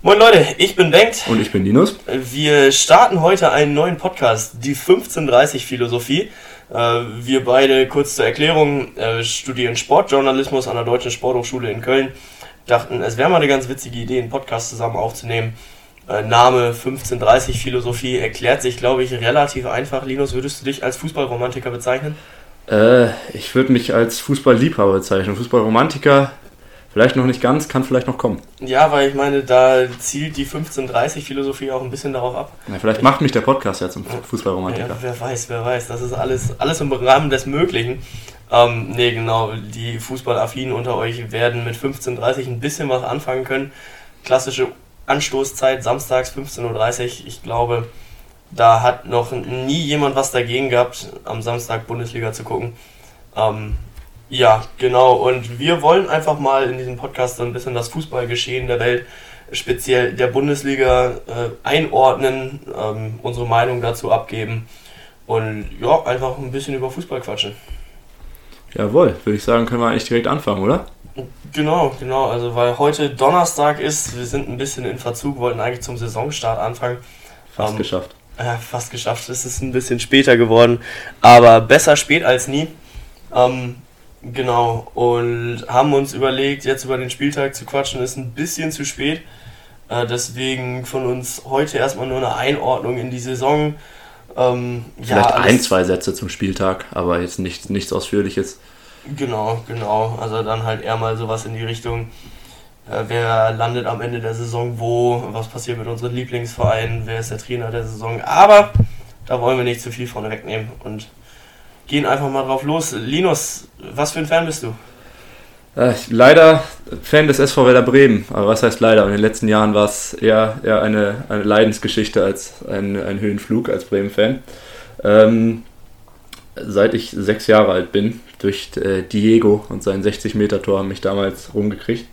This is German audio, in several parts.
Moin Leute, ich bin Bengt. Und ich bin Linus. Wir starten heute einen neuen Podcast, die 1530 Philosophie. Äh, wir beide, kurz zur Erklärung, äh, studieren Sportjournalismus an der Deutschen Sporthochschule in Köln. Dachten, es wäre mal eine ganz witzige Idee, einen Podcast zusammen aufzunehmen. Äh, Name 1530 Philosophie erklärt sich, glaube ich, relativ einfach. Linus, würdest du dich als Fußballromantiker bezeichnen? Äh, ich würde mich als Fußballliebhaber bezeichnen. Fußballromantiker vielleicht noch nicht ganz, kann vielleicht noch kommen. Ja, weil ich meine, da zielt die 1530-Philosophie auch ein bisschen darauf ab. Ja, vielleicht macht mich der Podcast ja zum Fußballromantiker. Ja, wer weiß, wer weiß. Das ist alles, alles im Rahmen des Möglichen. Ähm, nee, genau, die Fußballaffinen unter euch werden mit 15.30 ein bisschen was anfangen können. Klassische Anstoßzeit, samstags 15.30 Uhr. Ich glaube, da hat noch nie jemand was dagegen gehabt, am Samstag Bundesliga zu gucken. Ähm, ja, genau. Und wir wollen einfach mal in diesem Podcast so ein bisschen das Fußballgeschehen der Welt, speziell der Bundesliga, äh, einordnen, ähm, unsere Meinung dazu abgeben und ja, einfach ein bisschen über Fußball quatschen. Jawohl, würde ich sagen, können wir eigentlich direkt anfangen, oder? Genau, genau. Also, weil heute Donnerstag ist, wir sind ein bisschen in Verzug, wollten eigentlich zum Saisonstart anfangen. Fast ähm, geschafft. Ja, fast geschafft. Es ist ein bisschen später geworden, aber besser spät als nie. Ähm, genau, und haben uns überlegt, jetzt über den Spieltag zu quatschen, ist ein bisschen zu spät. Äh, deswegen von uns heute erstmal nur eine Einordnung in die Saison. Ähm, Vielleicht ja, ein, zwei Sätze zum Spieltag, aber jetzt nicht, nichts Ausführliches. Genau, genau. Also dann halt eher mal sowas in die Richtung äh, wer landet am Ende der Saison wo, was passiert mit unseren Lieblingsvereinen, wer ist der Trainer der Saison. Aber da wollen wir nicht zu viel vorne wegnehmen und gehen einfach mal drauf los. Linus, was für ein Fan bist du? Äh, leider Fan des SV Werder Bremen. Aber was heißt leider? In den letzten Jahren war es eher, eher eine, eine Leidensgeschichte als ein, ein Höhenflug als Bremen-Fan. Ähm, seit ich sechs Jahre alt bin, durch äh, Diego und sein 60-Meter-Tor haben mich damals rumgekriegt.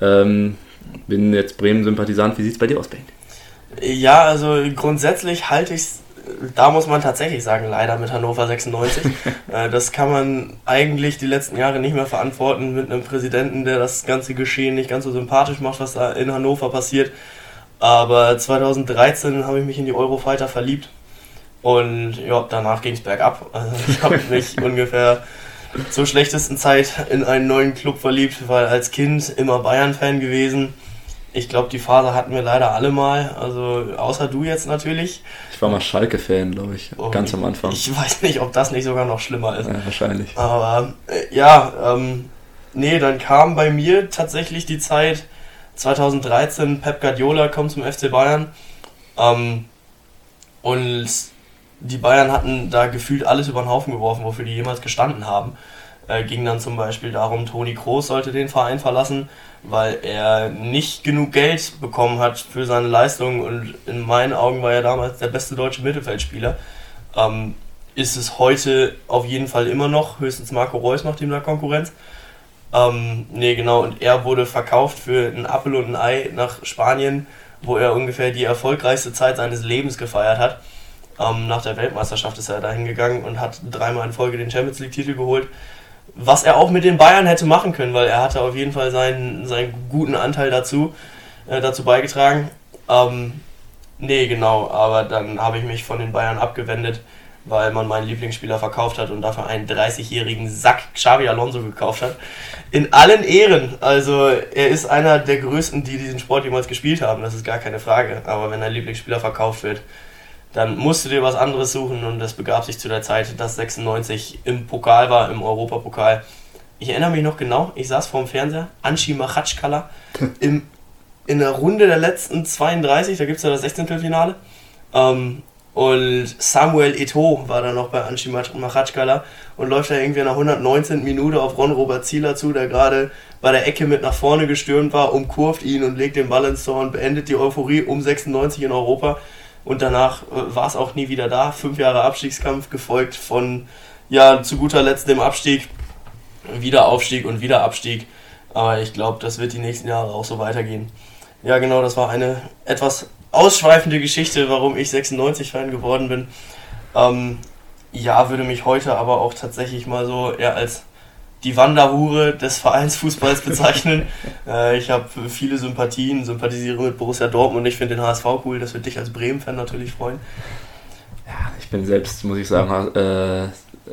Ähm, bin jetzt Bremen-Sympathisant. Wie sieht es bei dir aus, Ben? Ja, also grundsätzlich halte ich es, da muss man tatsächlich sagen, leider mit Hannover 96. Äh, das kann man eigentlich die letzten Jahre nicht mehr verantworten mit einem Präsidenten, der das ganze Geschehen nicht ganz so sympathisch macht, was da in Hannover passiert. Aber 2013 habe ich mich in die Eurofighter verliebt und ja, danach ging es bergab. Also ich habe mich ungefähr zur schlechtesten Zeit in einen neuen Club verliebt, weil als Kind immer Bayern-Fan gewesen. Ich glaube, die Phase hatten wir leider alle mal, also außer du jetzt natürlich. Ich war mal Schalke-Fan, glaube ich, oh, ganz am Anfang. Ich weiß nicht, ob das nicht sogar noch schlimmer ist. Ja, wahrscheinlich. Aber äh, ja, ähm, nee, dann kam bei mir tatsächlich die Zeit 2013, Pep Guardiola kommt zum FC Bayern. Ähm, und die Bayern hatten da gefühlt alles über den Haufen geworfen, wofür die jemals gestanden haben. Äh, ging dann zum Beispiel darum, Toni Kroos sollte den Verein verlassen, weil er nicht genug Geld bekommen hat für seine Leistung und in meinen Augen war er damals der beste deutsche Mittelfeldspieler. Ähm, ist es heute auf jeden Fall immer noch, höchstens Marco Reus macht ihm da Konkurrenz. Ähm, nee, genau, und er wurde verkauft für ein Apfel und ein Ei nach Spanien, wo er ungefähr die erfolgreichste Zeit seines Lebens gefeiert hat. Ähm, nach der Weltmeisterschaft ist er da hingegangen und hat dreimal in Folge den Champions League-Titel geholt. Was er auch mit den Bayern hätte machen können, weil er hatte auf jeden Fall seinen, seinen guten Anteil dazu, äh, dazu beigetragen. Ähm, nee, genau, aber dann habe ich mich von den Bayern abgewendet, weil man meinen Lieblingsspieler verkauft hat und dafür einen 30-jährigen Sack Xavi Alonso gekauft hat. In allen Ehren. Also er ist einer der größten, die diesen Sport jemals gespielt haben, das ist gar keine Frage. Aber wenn ein Lieblingsspieler verkauft wird, dann musst du dir was anderes suchen und das begab sich zu der Zeit, dass 96 im Pokal war, im Europapokal. Ich erinnere mich noch genau, ich saß vorm Fernseher, Anshi Machatschkala im, in der Runde der letzten 32, da gibt es ja das 16. Finale. Ähm, und Samuel Eto war dann noch bei Anshi Machatschkala und läuft da irgendwie in der 119. Minute auf Ron Robert Zieler zu, der gerade bei der Ecke mit nach vorne gestürmt war, umkurvt ihn und legt den Ball ins Tor und beendet die Euphorie um 96 in Europa. Und danach äh, war es auch nie wieder da. Fünf Jahre Abstiegskampf, gefolgt von, ja, zu guter Letzt dem Abstieg, wieder Aufstieg und wieder Abstieg. Aber ich glaube, das wird die nächsten Jahre auch so weitergehen. Ja, genau, das war eine etwas ausschweifende Geschichte, warum ich 96-Fan geworden bin. Ähm, ja, würde mich heute aber auch tatsächlich mal so eher als die Wanderhure des Vereinsfußballs bezeichnen. äh, ich habe viele Sympathien, sympathisiere mit Borussia Dortmund. Ich finde den HSV cool, das würde dich als Bremen-Fan natürlich freuen. Ja, ich bin selbst, muss ich sagen, äh,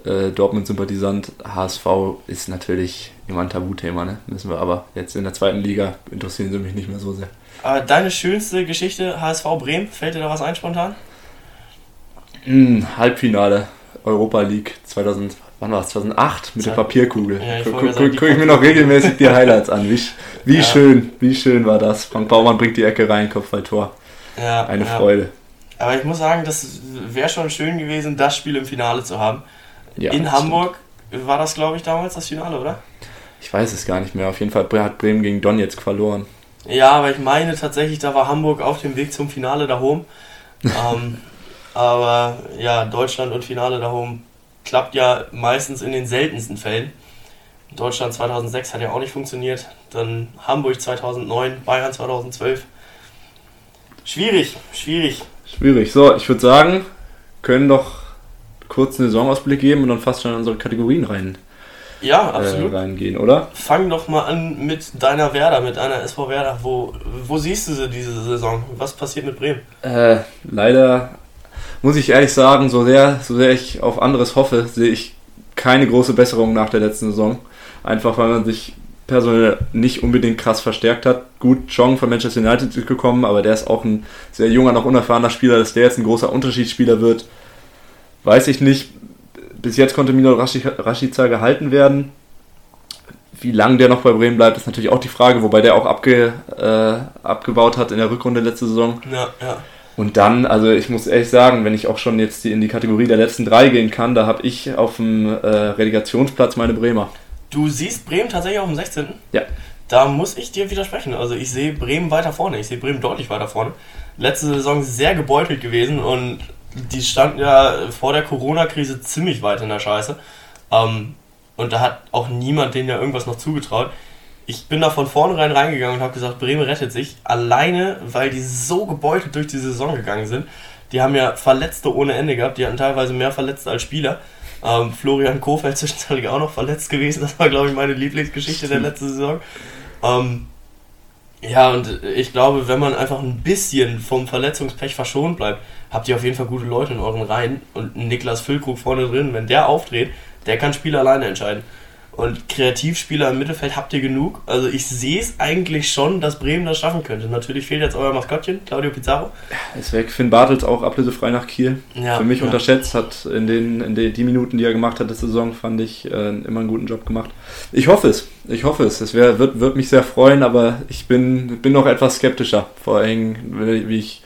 äh, Dortmund-Sympathisant. HSV ist natürlich immer ein Tabuthema, ne? Müssen wir aber jetzt in der zweiten Liga interessieren sie mich nicht mehr so sehr. Aber deine schönste Geschichte, HSV Bremen, fällt dir da was ein spontan? Mm, Halbfinale Europa League 2000, wann war es? 2008 mit der Papierkugel. Ja, Gucke guck, guck ich mir noch regelmäßig die Highlights an. Wie, wie ja. schön, wie schön war das. Frank Baumann bringt die Ecke rein, Kopfballtor. Ja, Eine ja. Freude. Aber ich muss sagen, das wäre schon schön gewesen, das Spiel im Finale zu haben. Ja, In Hamburg stimmt. war das, glaube ich, damals das Finale, oder? Ich weiß es gar nicht mehr. Auf jeden Fall hat Bremen gegen Donetsk verloren. Ja, aber ich meine tatsächlich, da war Hamburg auf dem Weg zum Finale da oben. ähm, aber ja, Deutschland und Finale da oben klappt ja meistens in den seltensten Fällen. Deutschland 2006 hat ja auch nicht funktioniert. Dann Hamburg 2009, Bayern 2012. Schwierig, schwierig. Schwierig. So, ich würde sagen, können doch kurz einen Saisonausblick geben und dann fast schon in unsere Kategorien rein. Ja, absolut. Äh, reingehen, oder? Fang doch mal an mit deiner Werder, mit deiner SV Werder. Wo, wo siehst du sie diese Saison? Was passiert mit Bremen? Äh, leider muss ich ehrlich sagen, so sehr, so sehr ich auf anderes hoffe, sehe ich keine große Besserung nach der letzten Saison. Einfach weil man sich personell nicht unbedingt krass verstärkt hat. Gut, Chong von Manchester United ist gekommen, aber der ist auch ein sehr junger, noch unerfahrener Spieler. Dass der jetzt ein großer Unterschiedsspieler wird, weiß ich nicht. Bis jetzt konnte Mino Rashica gehalten werden. Wie lange der noch bei Bremen bleibt, ist natürlich auch die Frage, wobei der auch abge, äh, abgebaut hat in der Rückrunde letzte Saison. Ja, ja. Und dann, also ich muss ehrlich sagen, wenn ich auch schon jetzt in die Kategorie der letzten drei gehen kann, da habe ich auf dem äh, Relegationsplatz meine Bremer. Du siehst Bremen tatsächlich auf dem 16. Ja. Da muss ich dir widersprechen. Also ich sehe Bremen weiter vorne. Ich sehe Bremen deutlich weiter vorne. Letzte Saison sehr gebeutelt gewesen und die standen ja vor der Corona-Krise ziemlich weit in der Scheiße. Ähm, und da hat auch niemand denen ja irgendwas noch zugetraut ich bin da von vornherein reingegangen und habe gesagt, Bremen rettet sich. Alleine, weil die so gebeutelt durch die Saison gegangen sind. Die haben ja Verletzte ohne Ende gehabt. Die hatten teilweise mehr Verletzte als Spieler. Ähm, Florian Kofeld zwischenzeitlich auch noch verletzt gewesen. Das war, glaube ich, meine Lieblingsgeschichte der letzten Saison. Ähm, ja, und ich glaube, wenn man einfach ein bisschen vom Verletzungspech verschont bleibt, habt ihr auf jeden Fall gute Leute in euren Reihen. Und Niklas Füllkrug vorne drin, wenn der aufdreht, der kann Spiele alleine entscheiden. Und Kreativspieler im Mittelfeld habt ihr genug. Also ich sehe es eigentlich schon, dass Bremen das schaffen könnte. Natürlich fehlt jetzt euer Maskottchen, Claudio Pizarro. Ist weg. Finn Bartels auch ablösefrei nach Kiel. Ja, Für mich ja. unterschätzt, hat in den, in den die Minuten, die er gemacht hat, der Saison, fand ich äh, immer einen guten Job gemacht. Ich hoffe es. Ich hoffe es. Es wär, wird, wird mich sehr freuen, aber ich bin, bin noch etwas skeptischer. Vor allem, wie ich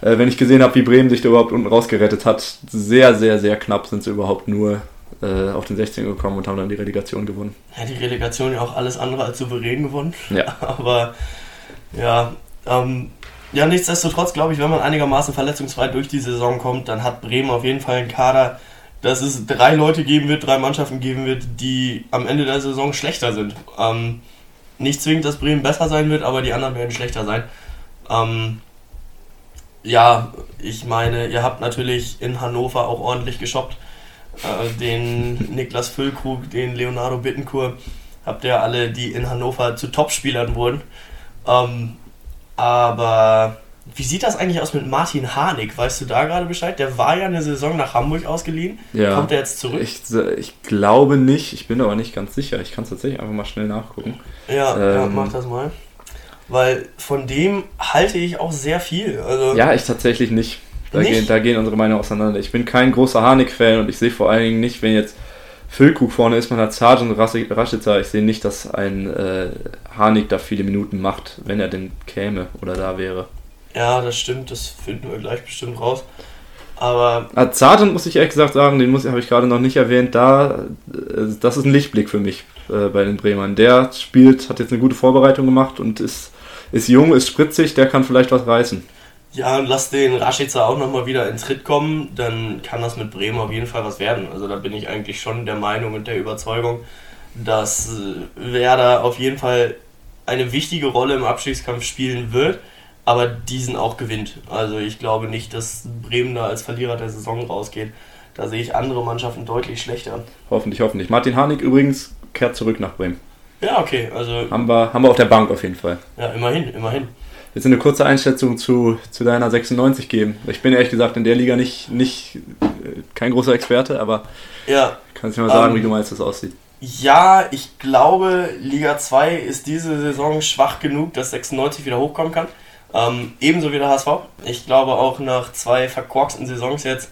äh, wenn ich gesehen habe, wie Bremen sich da überhaupt unten rausgerettet hat, sehr, sehr, sehr knapp sind sie überhaupt nur äh, auf den 16 gekommen und haben dann die Relegation gewonnen. Ja, die Relegation ja auch alles andere als souverän gewonnen. Ja. Aber ja, ähm, ja, nichtsdestotrotz glaube ich, wenn man einigermaßen verletzungsfrei durch die Saison kommt, dann hat Bremen auf jeden Fall einen Kader, dass es drei Leute geben wird, drei Mannschaften geben wird, die am Ende der Saison schlechter sind. Ähm, nicht zwingend, dass Bremen besser sein wird, aber die anderen werden schlechter sein. Ähm, ja, ich meine, ihr habt natürlich in Hannover auch ordentlich geshoppt äh, den Niklas Füllkrug, den Leonardo Bittencourt, habt ihr alle, die in Hannover zu Topspielern wurden. Ähm, aber wie sieht das eigentlich aus mit Martin Harnik? Weißt du da gerade Bescheid? Der war ja eine Saison nach Hamburg ausgeliehen. Ja. Kommt er jetzt zurück? Ich, ich glaube nicht. Ich bin aber nicht ganz sicher. Ich kann es tatsächlich einfach mal schnell nachgucken. Ja, ähm, ja, mach das mal. Weil von dem halte ich auch sehr viel. Also ja, ich tatsächlich nicht. Da gehen, da gehen unsere Meinungen auseinander. Ich bin kein großer Harnik-Fan und ich sehe vor allen Dingen nicht, wenn jetzt Füllkrug vorne ist, man hat Sargent Raschitzer, ich sehe nicht, dass ein äh, Harnik da viele Minuten macht, wenn er denn käme oder da wäre. Ja, das stimmt, das finden wir gleich bestimmt raus. Aber. Sargent muss ich ehrlich gesagt sagen, den habe ich gerade noch nicht erwähnt, da, äh, das ist ein Lichtblick für mich äh, bei den Bremern. Der spielt, hat jetzt eine gute Vorbereitung gemacht und ist, ist jung, ist spritzig, der kann vielleicht was reißen. Ja, und lass den Rashica auch nochmal wieder in Tritt kommen, dann kann das mit Bremen auf jeden Fall was werden. Also da bin ich eigentlich schon der Meinung und der Überzeugung, dass äh, Werder auf jeden Fall eine wichtige Rolle im Abstiegskampf spielen wird, aber diesen auch gewinnt. Also ich glaube nicht, dass Bremen da als Verlierer der Saison rausgeht. Da sehe ich andere Mannschaften deutlich schlechter. Hoffentlich, hoffentlich. Martin Harnik übrigens kehrt zurück nach Bremen. Ja, okay, also. Haben wir, haben wir auf der Bank auf jeden Fall. Ja, immerhin, immerhin. Jetzt eine kurze Einschätzung zu, zu deiner 96 geben. Ich bin ehrlich gesagt in der Liga nicht, nicht äh, kein großer Experte, aber ja, kannst du mir mal sagen, ähm, wie du meinst, das aussieht. Ja, ich glaube, Liga 2 ist diese Saison schwach genug, dass 96 wieder hochkommen kann. Ähm, ebenso wie der HSV. Ich glaube auch nach zwei verkorksten Saisons jetzt,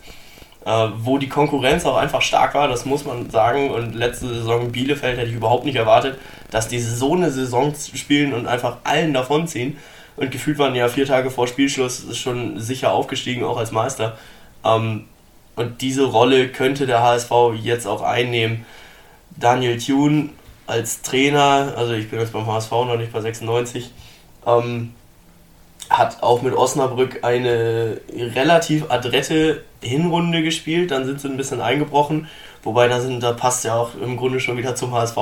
äh, wo die Konkurrenz auch einfach stark war, das muss man sagen. Und letzte Saison Bielefeld hätte ich überhaupt nicht erwartet, dass die so eine Saison spielen und einfach allen davonziehen. Und gefühlt waren ja vier Tage vor Spielschluss schon sicher aufgestiegen, auch als Meister. Ähm, und diese Rolle könnte der HSV jetzt auch einnehmen. Daniel Thune als Trainer, also ich bin jetzt beim HSV noch nicht bei 96, ähm, hat auch mit Osnabrück eine relativ adrette Hinrunde gespielt, dann sind sie ein bisschen eingebrochen, wobei da, sind, da passt ja auch im Grunde schon wieder zum HSV.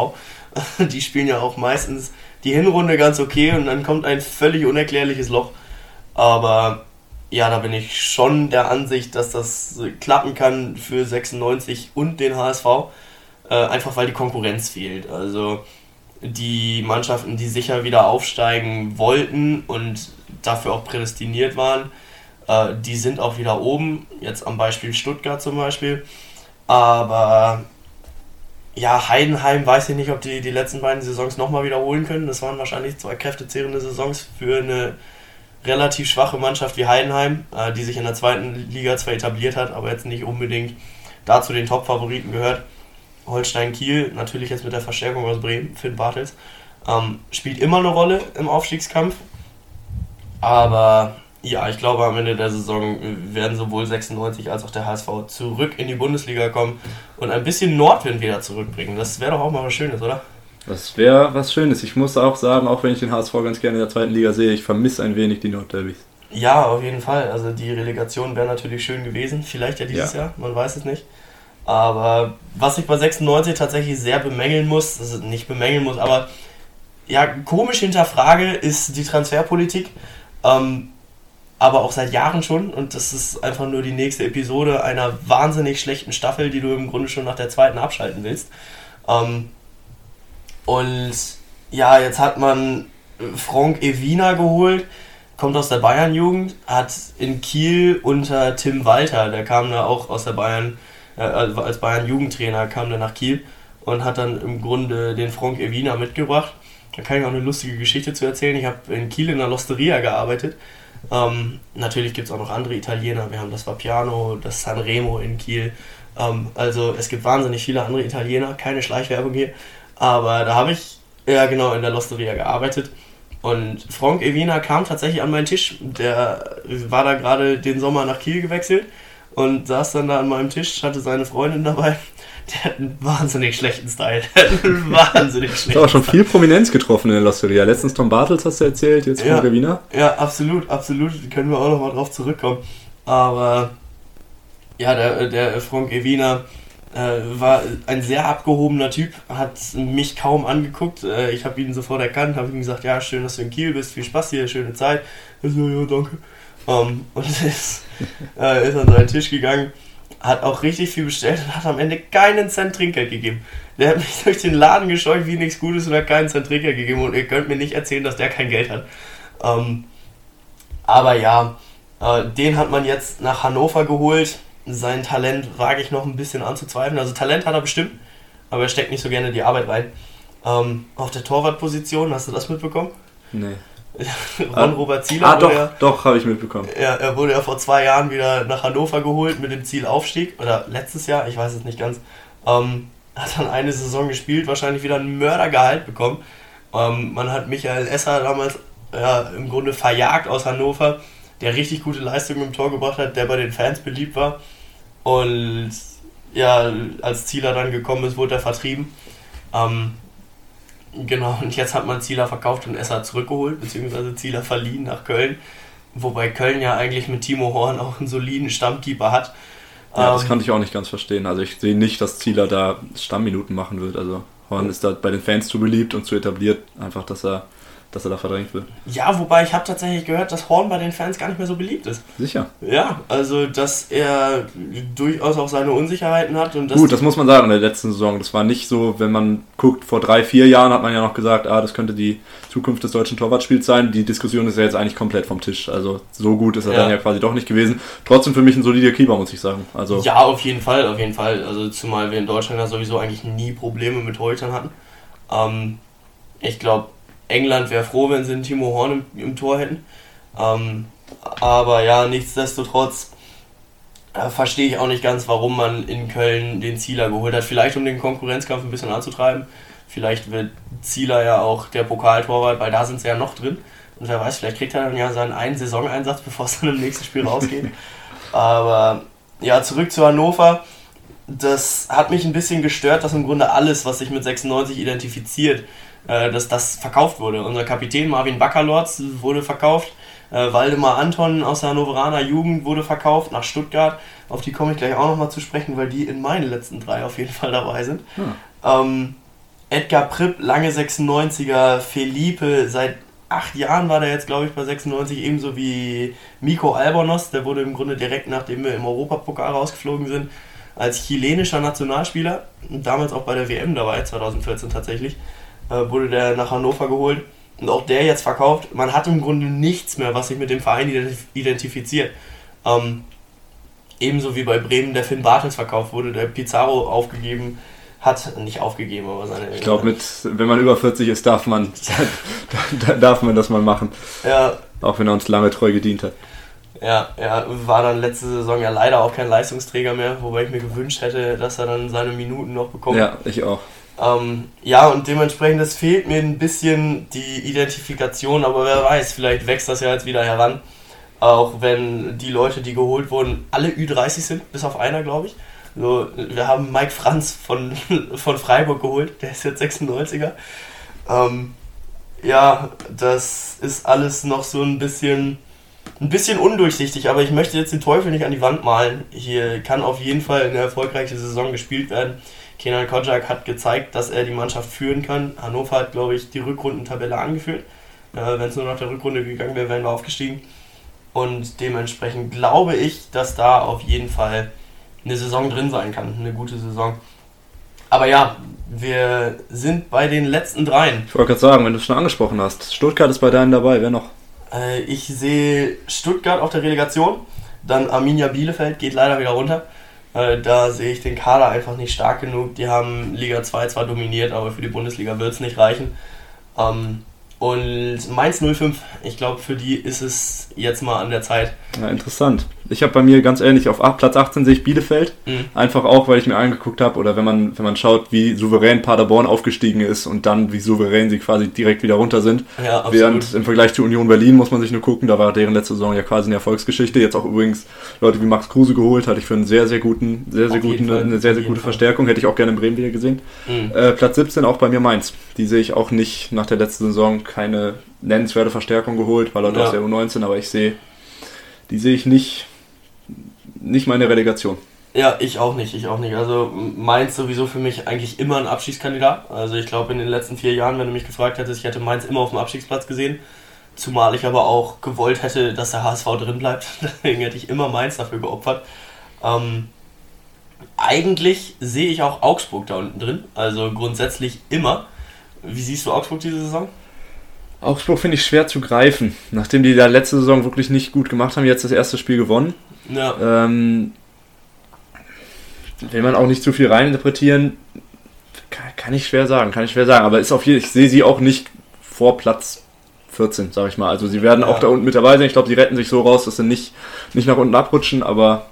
Die spielen ja auch meistens die Hinrunde ganz okay und dann kommt ein völlig unerklärliches Loch. Aber ja, da bin ich schon der Ansicht, dass das klappen kann für 96 und den HSV, äh, einfach weil die Konkurrenz fehlt. Also die Mannschaften, die sicher wieder aufsteigen wollten und dafür auch prädestiniert waren, äh, die sind auch wieder oben. Jetzt am Beispiel Stuttgart zum Beispiel. Aber ja, Heidenheim weiß ich nicht, ob die die letzten beiden Saisons nochmal wiederholen können. Das waren wahrscheinlich zwei kräftezehrende Saisons für eine relativ schwache Mannschaft wie Heidenheim, äh, die sich in der zweiten Liga zwar etabliert hat, aber jetzt nicht unbedingt dazu den Top-Favoriten gehört. Holstein Kiel, natürlich jetzt mit der Verstärkung aus Bremen, Finn Bartels, ähm, spielt immer eine Rolle im Aufstiegskampf. Aber ja, ich glaube, am Ende der Saison werden sowohl 96 als auch der HSV zurück in die Bundesliga kommen und ein bisschen Nordwind wieder zurückbringen. Das wäre doch auch mal was Schönes, oder? Das wäre was Schönes. Ich muss auch sagen, auch wenn ich den HSV ganz gerne in der zweiten Liga sehe, ich vermisse ein wenig die Nordderbys. Ja, auf jeden Fall. Also die Relegation wäre natürlich schön gewesen. Vielleicht ja dieses ja. Jahr, man weiß es nicht. Aber was ich bei 96 tatsächlich sehr bemängeln muss, also nicht bemängeln muss, aber ja, komisch hinterfrage, ist die Transferpolitik. Ähm, aber auch seit Jahren schon. Und das ist einfach nur die nächste Episode einer wahnsinnig schlechten Staffel, die du im Grunde schon nach der zweiten abschalten willst. Ähm, und ja, jetzt hat man Frank Evina geholt, kommt aus der Bayern-Jugend, hat in Kiel unter Tim Walter, der kam da auch aus der Bayern, äh, als Bayern-Jugendtrainer, kam der nach Kiel und hat dann im Grunde den Frank Evina mitgebracht. Da kann ich auch eine lustige Geschichte zu erzählen. Ich habe in Kiel in der Losteria gearbeitet. Ähm, natürlich gibt es auch noch andere Italiener. Wir haben das Vapiano, das Sanremo in Kiel. Ähm, also es gibt wahnsinnig viele andere Italiener. Keine Schleichwerbung hier. Aber da habe ich ja genau in der Losteria gearbeitet. Und Frank Evina kam tatsächlich an meinen Tisch. Der war da gerade den Sommer nach Kiel gewechselt und saß dann da an meinem Tisch, hatte seine Freundin dabei. Der hat einen wahnsinnig schlechten Style. wahnsinnig schlechten Style. aber schon viel Prominenz getroffen in der Losteria. Letztens Tom Bartels hast du erzählt, jetzt ja, Frank Evina. Ja, absolut, absolut. Können wir auch nochmal drauf zurückkommen. Aber ja, der, der Frank Evina äh, war ein sehr abgehobener Typ, hat mich kaum angeguckt. Äh, ich habe ihn sofort erkannt, habe ihm gesagt, ja, schön, dass du in Kiel bist, viel Spaß hier, schöne Zeit. Er so, ja, danke. Ähm, und ist, äh, ist an seinen Tisch gegangen, hat auch richtig viel bestellt und hat am Ende keinen Cent Trinkgeld gegeben. Der hat mich durch den Laden gescheucht wie nichts Gutes und hat keinen Cent Trinkgeld gegeben und ihr könnt mir nicht erzählen, dass der kein Geld hat. Ähm, aber ja, äh, den hat man jetzt nach Hannover geholt sein Talent wage ich noch ein bisschen anzuzweifeln. Also Talent hat er bestimmt, aber er steckt nicht so gerne die Arbeit rein. Ähm, auf der Torwartposition, hast du das mitbekommen? Nee. Ron Robert Zieler. Ah, doch, ja, doch, habe ich mitbekommen. Ja, er wurde ja vor zwei Jahren wieder nach Hannover geholt mit dem Ziel Aufstieg. Oder letztes Jahr, ich weiß es nicht ganz. Ähm, hat dann eine Saison gespielt, wahrscheinlich wieder ein Mördergehalt bekommen. Ähm, man hat Michael Esser damals ja, im Grunde verjagt aus Hannover der richtig gute Leistungen im Tor gebracht hat, der bei den Fans beliebt war. Und ja, als Zieler dann gekommen ist, wurde er vertrieben. Ähm, genau, und jetzt hat man Zieler verkauft und Esser zurückgeholt, beziehungsweise Zieler verliehen nach Köln. Wobei Köln ja eigentlich mit Timo Horn auch einen soliden Stammkeeper hat. Ja, ähm, das kann ich auch nicht ganz verstehen. Also ich sehe nicht, dass Zieler da Stammminuten machen wird. Also Horn ist da bei den Fans zu beliebt und zu etabliert, einfach, dass er dass er da verdrängt wird. Ja, wobei ich habe tatsächlich gehört, dass Horn bei den Fans gar nicht mehr so beliebt ist. Sicher. Ja, also dass er durchaus auch seine Unsicherheiten hat. Und Gut, das muss man sagen in der letzten Saison. Das war nicht so, wenn man guckt, vor drei, vier Jahren hat man ja noch gesagt, ah, das könnte die Zukunft des deutschen Torwartspiels sein. Die Diskussion ist ja jetzt eigentlich komplett vom Tisch. Also so gut ist er ja. dann ja quasi doch nicht gewesen. Trotzdem für mich ein solider Keeper, muss ich sagen. Also ja, auf jeden Fall, auf jeden Fall. Also zumal wir in Deutschland ja sowieso eigentlich nie Probleme mit Torhütern hatten. Ähm, ich glaube, England wäre froh, wenn sie einen Timo Horn im, im Tor hätten. Ähm, aber ja, nichtsdestotrotz äh, verstehe ich auch nicht ganz, warum man in Köln den Zieler geholt hat. Vielleicht um den Konkurrenzkampf ein bisschen anzutreiben. Vielleicht wird Zieler ja auch der Pokaltorwart, weil da sind sie ja noch drin. Und wer weiß, vielleicht kriegt er dann ja seinen einen Saisoneinsatz, bevor es dann im nächsten Spiel rausgeht. Aber ja, zurück zu Hannover. Das hat mich ein bisschen gestört, dass im Grunde alles, was sich mit 96 identifiziert, dass das verkauft wurde. Unser Kapitän Marvin Baccalords wurde verkauft. Äh, Waldemar Anton aus der Hannoveraner Jugend wurde verkauft nach Stuttgart. Auf die komme ich gleich auch nochmal zu sprechen, weil die in meinen letzten drei auf jeden Fall dabei sind. Hm. Ähm, Edgar Pripp, lange 96er, Felipe, seit acht Jahren war der jetzt, glaube ich, bei 96, ebenso wie Miko Albonos, der wurde im Grunde direkt nachdem wir im Europapokal rausgeflogen sind, als chilenischer Nationalspieler, damals auch bei der WM dabei, 2014 tatsächlich, äh, wurde der nach Hannover geholt und auch der jetzt verkauft. Man hat im Grunde nichts mehr, was sich mit dem Verein identifiziert. Ähm, ebenso wie bei Bremen der Finn Bartels verkauft wurde, der Pizarro aufgegeben hat, nicht aufgegeben, aber seine. Ich glaube, mit wenn man über 40 ist, darf man, darf man das mal machen. Ja. Auch wenn er uns lange treu gedient hat. Ja, er war dann letzte Saison ja leider auch kein Leistungsträger mehr, wobei ich mir gewünscht hätte, dass er dann seine Minuten noch bekommt. Ja, ich auch. Ähm, ja, und dementsprechend, es fehlt mir ein bisschen die Identifikation, aber wer weiß, vielleicht wächst das ja jetzt wieder heran. Auch wenn die Leute, die geholt wurden, alle Ü30 sind, bis auf einer, glaube ich. So, wir haben Mike Franz von, von Freiburg geholt, der ist jetzt 96er. Ähm, ja, das ist alles noch so ein bisschen, ein bisschen undurchsichtig, aber ich möchte jetzt den Teufel nicht an die Wand malen. Hier kann auf jeden Fall eine erfolgreiche Saison gespielt werden. Kenan Kojak hat gezeigt, dass er die Mannschaft führen kann. Hannover hat, glaube ich, die Rückrundentabelle angeführt. Äh, Wenn es nur nach der Rückrunde gegangen wäre, wären wir aufgestiegen. Und dementsprechend glaube ich, dass da auf jeden Fall eine Saison drin sein kann, eine gute Saison. Aber ja, wir sind bei den letzten dreien. Ich wollte gerade sagen, wenn du es schon angesprochen hast, Stuttgart ist bei deinen dabei, wer noch? Äh, ich sehe Stuttgart auf der Relegation, dann Arminia Bielefeld geht leider wieder runter. Äh, da sehe ich den Kader einfach nicht stark genug. Die haben Liga 2 zwar dominiert, aber für die Bundesliga wird es nicht reichen. Ähm, und Mainz 05, ich glaube, für die ist es jetzt mal an der Zeit. Ja, interessant. Ich habe bei mir ganz ähnlich auf Platz 18 sehe ich Bielefeld. Mhm. Einfach auch, weil ich mir angeguckt habe, oder wenn man, wenn man schaut, wie souverän Paderborn aufgestiegen ist und dann wie souverän sie quasi direkt wieder runter sind. Ja. Während im Vergleich zu Union Berlin muss man sich nur gucken, da war deren letzte Saison ja quasi eine Erfolgsgeschichte. Jetzt auch übrigens Leute wie Max Kruse geholt, hatte ich für einen sehr, sehr guten, sehr, sehr guten, eine sehr, sehr gute Fall. Verstärkung. Hätte ich auch gerne in Bremen wieder gesehen. Mhm. Äh, Platz 17 auch bei mir Mainz. Die sehe ich auch nicht nach der letzten Saison keine nennenswerte Verstärkung geholt, weil Leute ja. aus der U19, aber ich sehe, die sehe ich nicht, nicht meine Relegation. Ja, ich auch nicht, ich auch nicht. Also Mainz sowieso für mich eigentlich immer ein Abschiedskandidat. Also ich glaube in den letzten vier Jahren, wenn du mich gefragt hättest, ich hätte Mainz immer auf dem Abstiegsplatz gesehen. Zumal ich aber auch gewollt hätte, dass der HSV drin bleibt. Deswegen hätte ich immer Mainz dafür geopfert. Ähm, eigentlich sehe ich auch Augsburg da unten drin. Also grundsätzlich immer. Wie siehst du Augsburg diese Saison? Augsburg finde ich schwer zu greifen. Nachdem die da letzte Saison wirklich nicht gut gemacht haben, jetzt das erste Spiel gewonnen. Ja. Ähm, will man auch nicht zu viel reininterpretieren, kann, kann, ich schwer sagen, kann ich schwer sagen. Aber ist auf jeden ich sehe sie auch nicht vor Platz 14, sage ich mal. Also sie werden ja. auch da unten mit dabei sein. Ich glaube, sie retten sich so raus, dass sie nicht, nicht nach unten abrutschen, aber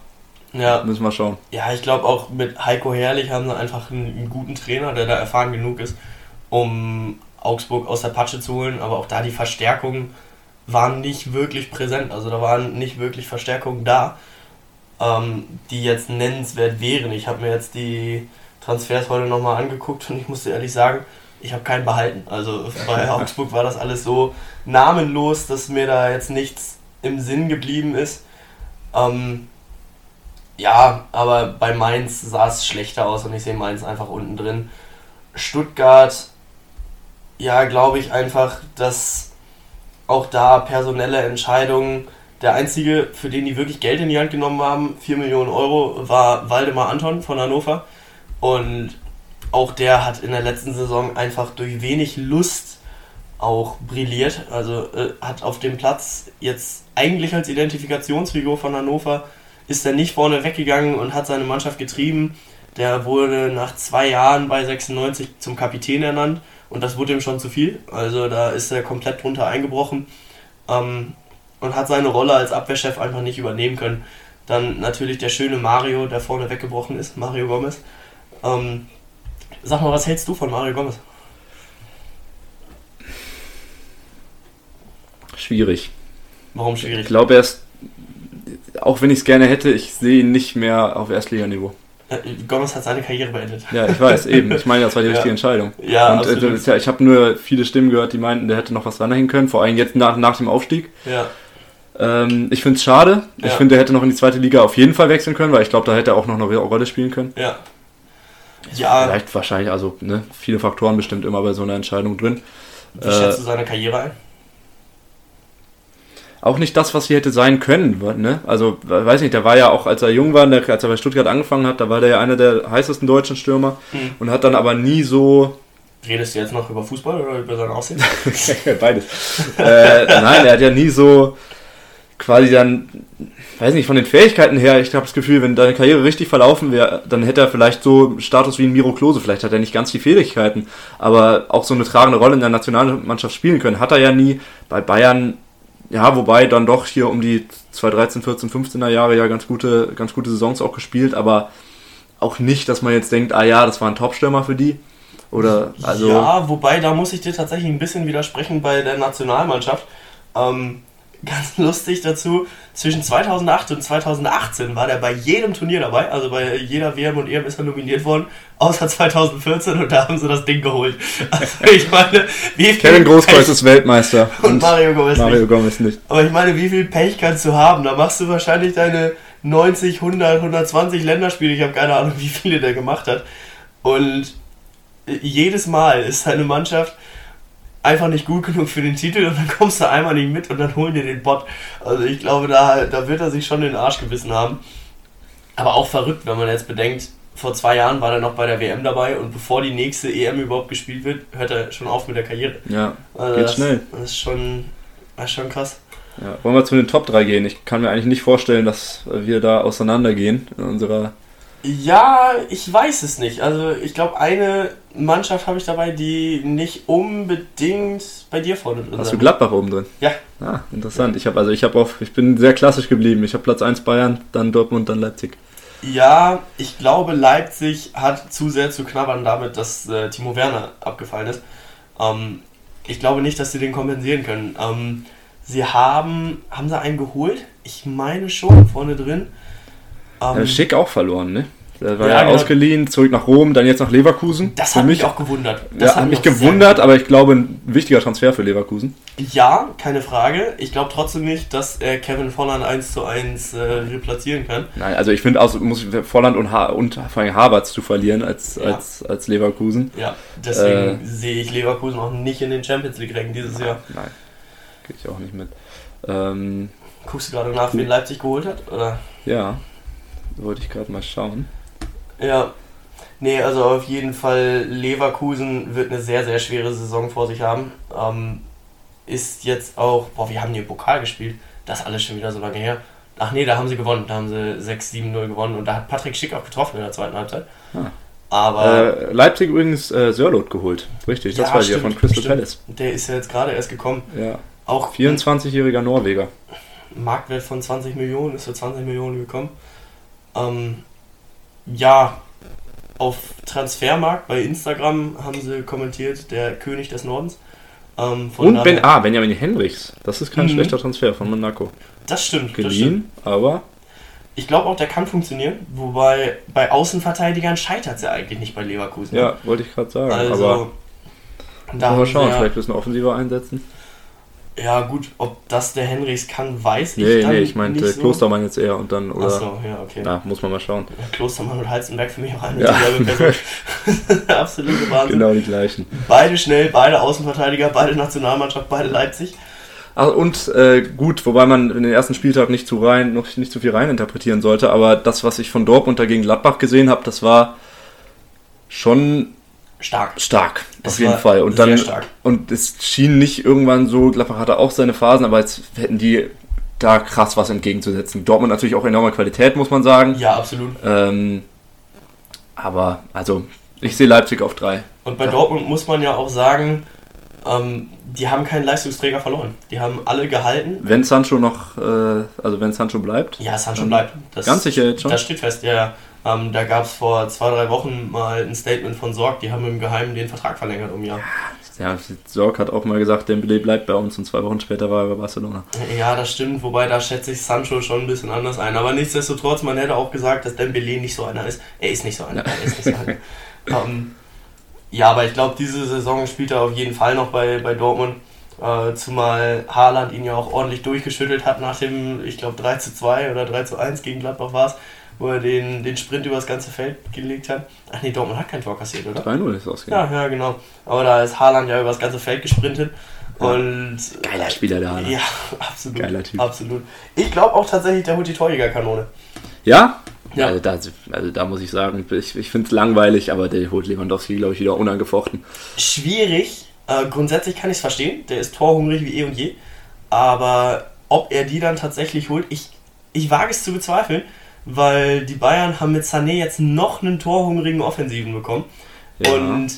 ja. müssen wir schauen. Ja, ich glaube auch mit Heiko Herrlich haben sie einfach einen, einen guten Trainer, der da erfahren genug ist, um Augsburg aus der Patsche zu holen, aber auch da die Verstärkungen waren nicht wirklich präsent. Also da waren nicht wirklich Verstärkungen da, ähm, die jetzt nennenswert wären. Ich habe mir jetzt die Transfers heute nochmal angeguckt und ich musste ehrlich sagen, ich habe keinen behalten. Also bei Augsburg war das alles so namenlos, dass mir da jetzt nichts im Sinn geblieben ist. Ähm, ja, aber bei Mainz sah es schlechter aus und ich sehe Mainz einfach unten drin. Stuttgart ja, glaube ich einfach, dass auch da personelle Entscheidungen. Der einzige, für den die wirklich Geld in die Hand genommen haben, 4 Millionen Euro, war Waldemar Anton von Hannover. Und auch der hat in der letzten Saison einfach durch wenig Lust auch brilliert. Also äh, hat auf dem Platz jetzt eigentlich als Identifikationsfigur von Hannover ist er nicht vorne weggegangen und hat seine Mannschaft getrieben. Der wurde nach zwei Jahren bei 96 zum Kapitän ernannt und das wurde ihm schon zu viel. Also da ist er komplett drunter eingebrochen ähm, und hat seine Rolle als Abwehrchef einfach nicht übernehmen können. Dann natürlich der schöne Mario, der vorne weggebrochen ist, Mario Gomez. Ähm, sag mal, was hältst du von Mario Gomez? Schwierig. Warum schwierig? Ich glaube, er ist, auch wenn ich es gerne hätte, ich sehe ihn nicht mehr auf Erstliganiveau. Äh, Gomez hat seine Karriere beendet. Ja, ich weiß, eben. Ich meine, das war die Ja. richtige Entscheidung. Ja, Und äh, absolut. ja, ich habe nur viele Stimmen gehört, die meinten, der hätte noch was ranhängen können, vor allem jetzt nach, nach dem Aufstieg. Ja, Ähm, ich finde es schade. Ich Ja. finde, der hätte noch in die zweite Liga auf jeden Fall wechseln können, weil ich glaube, da hätte er auch noch eine Rolle spielen können. ja. Ja, Vielleicht wahrscheinlich, also ne, viele Faktoren bestimmt immer bei so einer Entscheidung drin. wie äh, schätzt du seine Karriere ein? Auch nicht das, was sie hätte sein können. Ne? Also, weiß nicht, der war ja auch, als er jung war, der, als er bei Stuttgart angefangen hat, da war der ja einer der heißesten deutschen Stürmer Hm. und hat dann aber nie so. Redest du jetzt noch über Fußball oder über sein Aussehen? Beides. äh, nein, er hat ja nie so quasi dann, weiß nicht, von den Fähigkeiten her, ich habe das Gefühl, wenn deine Karriere richtig verlaufen wäre, dann hätte er vielleicht so Status wie ein Miro Klose, vielleicht hat er nicht ganz die Fähigkeiten, aber auch so eine tragende Rolle in der Nationalmannschaft spielen können, hat er ja nie. Bei Bayern, ja, wobei dann doch hier um die 2013, 14, 15er Jahre ja ganz gute, ganz gute Saisons auch gespielt, aber auch nicht, dass man jetzt denkt, ah ja, das war ein Topstürmer für die. Oder, also. ja, wobei, da muss ich dir tatsächlich ein bisschen widersprechen bei der Nationalmannschaft. Ähm, ganz lustig dazu, zwischen 2008 und 2018 war der bei jedem Turnier dabei, also bei jeder WM und EM ist er nominiert worden, außer 2014 und da haben sie das Ding geholt. Also ich meine, wie viel Kevin Großkreuz Pech- ist Weltmeister. und Mario Gomez nicht. Mario Gomez nicht. Aber ich meine, wie viel Pech kannst du haben? Da machst du wahrscheinlich deine 90, 100, 120 Länderspiele. Ich habe keine Ahnung, wie viele der gemacht hat. Und jedes Mal ist deine Mannschaft einfach nicht gut genug für den Titel und dann kommst du einmal nicht mit und dann holen die den Bot. Also ich glaube, da, da wird er sich schon den Arsch gebissen haben. Aber auch verrückt, wenn man jetzt bedenkt, vor zwei Jahren war er noch bei der WM dabei und bevor die nächste EM überhaupt gespielt wird, hört er schon auf mit der Karriere. Ja, Also geht das, schnell. Das ist schon, das ist schon krass. Ja. Wollen wir zu den Top 3 gehen? Ich kann mir eigentlich nicht vorstellen, dass wir da auseinandergehen in unserer. Ja, ich weiß es nicht. Also ich glaube, eine Mannschaft habe ich dabei, die nicht unbedingt bei dir vorne drin Hast sein du Gladbach oben drin? Ja. Ah, interessant. Ich habe also ich habe auf ich bin sehr klassisch geblieben. Ich habe Platz 1 Bayern, dann Dortmund, dann Leipzig. Ja, ich glaube, Leipzig hat zu sehr zu knabbern damit, dass äh, Timo Werner abgefallen ist. Ähm, ich glaube nicht, dass sie den kompensieren können. Ähm, sie haben, haben sie einen geholt? Ich meine schon, vorne drin. Ähm, Äh, Schick auch verloren, ne? Der war Ja, ja, genau. ausgeliehen, zurück nach Rom, dann jetzt nach Leverkusen. das hat mich auch gewundert. Das ja, hat mich auch sehr gewundert, aber ich glaube ein wichtiger Transfer für Leverkusen. Ja, keine Frage. Ich glaube trotzdem nicht, dass er Kevin Volland 1 zu 1 äh, replatzieren kann. Nein, also ich finde, aus muss Volland und, ha und vor allem Havertz zu verlieren als, Ja. als, als Leverkusen. Ja, deswegen Äh. sehe ich Leverkusen auch nicht in den Champions League-Rängen dieses Jahr. Nein, gehe ich auch nicht mit. Ähm, Guckst du gerade nach, wen Leipzig geholt hat? Oder? ja, wollte ich gerade mal schauen. Ja. Nee, also auf jeden Fall Leverkusen wird eine sehr, sehr schwere Saison vor sich haben. Ähm, ist jetzt auch, boah, wir haben hier Pokal gespielt. Das ist alles schon wieder so lange her. Ach nee, da haben sie gewonnen. Da haben sie 6-7-0 gewonnen und da hat Patrick Schick auch getroffen in der zweiten Halbzeit. Ah. Aber Äh, Leipzig übrigens äh, Sörlot geholt. Richtig, das Ja, war ja stimmt, von Crystal stimmt. Palace. der ist ja jetzt gerade erst gekommen. Ja. Auch 24-jähriger Norweger. Marktwert von 20 Millionen, ist für 20 Millionen gekommen. Ähm, ja, auf Transfermarkt bei Instagram haben sie kommentiert, der König des Nordens. Ähm, Und ben, daher- ah, Benjamin Henrichs. Das ist kein Mhm. schlechter Transfer von Monaco. Das stimmt, das stimmt. Geliehen, aber Ich glaube auch, der kann funktionieren, wobei bei Außenverteidigern scheitert es ja eigentlich nicht bei Leverkusen. ja, wollte ich gerade sagen. also aber da wir haben schauen, ja, vielleicht müssen wir offensiver einsetzen. Ja gut, ob das der Henrichs kann, weiß ich Nee, dann nee, ich meinte so. Klostermann jetzt eher und dann, oder? Achso, ja, okay. Na, muss man mal schauen. Klostermann und Halstenberg für mich auch eine Ja. Person. Absolute Wahnsinn. Genau die gleichen. Beide schnell, beide Außenverteidiger, beide Nationalmannschaft, beide Leipzig. Ach, und äh, gut, wobei man in den ersten Spieltag nicht zu rein, noch nicht zu viel rein interpretieren sollte, aber das, was ich von Dortmund dagegen Gladbach gesehen habe, das war schon Stark. stark, Das auf jeden Fall. Und sehr dann stark. und es schien nicht irgendwann so, Gladbach hatte auch seine Phasen, aber jetzt hätten die da krass was entgegenzusetzen. Dortmund natürlich auch enorme Qualität, muss man sagen. Ja, absolut. Ähm, aber, also, ich sehe Leipzig auf drei. Und bei Dortmund muss man ja auch sagen, ähm, die haben keinen Leistungsträger verloren. Die haben alle gehalten. Wenn Sancho noch, äh, also wenn Sancho bleibt. Ja, Sancho bleibt. Das, ganz sicher jetzt schon? Das steht fest, ja. Ja. Ähm, da gab es vor zwei, drei Wochen mal ein Statement von Sorg, die haben im Geheimen den Vertrag verlängert um ein Jahr. Ja, Sorg hat auch mal gesagt, Dembele bleibt bei uns und zwei Wochen später war er bei Barcelona. Ja, das stimmt, wobei da schätze ich Sancho schon ein bisschen anders ein. Aber nichtsdestotrotz, man hätte auch gesagt, dass Dembele nicht so einer ist. Er ist nicht so einer. Er ist nicht so einer. ähm, ja, aber ich glaube, diese Saison spielt er auf jeden Fall noch bei, bei Dortmund. Äh, zumal Haaland ihn ja auch ordentlich durchgeschüttelt hat nach dem, ich glaube, 3 zu 2 oder 3 zu 1 gegen Gladbach war es, wo er den, den Sprint über das ganze Feld gelegt hat. Ach nee, Dortmund hat kein Tor kassiert, oder? 3-0 ist ausgegangen. Ja, ja, genau. Aber da ist Haaland ja über das ganze Feld gesprintet. Und Geiler Spieler, der Haaland. ja, absolut. Geiler Typ. Absolut. Ich glaube auch tatsächlich, der holt die Torjägerkanone. Ja? Ja. Also, da, also da muss ich sagen, ich, ich finde es langweilig, aber der holt Lewandowski, glaube ich, wieder unangefochten. Schwierig. Äh, grundsätzlich kann ich es verstehen. Der ist torhungrig wie eh und je. Aber ob er die dann tatsächlich holt, ich, ich wage es zu bezweifeln, weil die Bayern haben mit Sané jetzt noch einen torhungrigen Offensiven bekommen. Ja. Und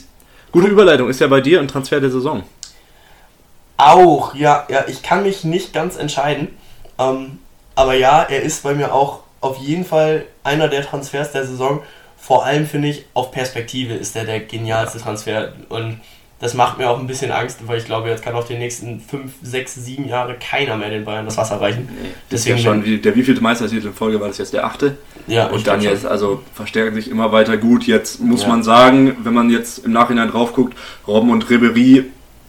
Gute Überleitung, ist ja bei dir ein Transfer der Saison. Auch, ja, ja, ich kann mich nicht ganz entscheiden. Ähm, aber ja, er ist bei mir auch auf jeden Fall einer der Transfers der Saison. Vor allem finde ich, auf Perspektive ist er der genialste Transfer. Und das macht mir auch ein bisschen Angst, weil ich glaube, jetzt kann auf die nächsten 5, 6, 7 Jahre keiner mehr den Bayern das Wasser reichen. Deswegen Deswegen- schon, wie- der wievielte Meistertitel in Folge war das jetzt der achte? Ja, Und dann jetzt, also verstärken sich immer weiter gut. Jetzt muss Ja. man sagen, wenn man jetzt im Nachhinein drauf guckt, Robben und Ribery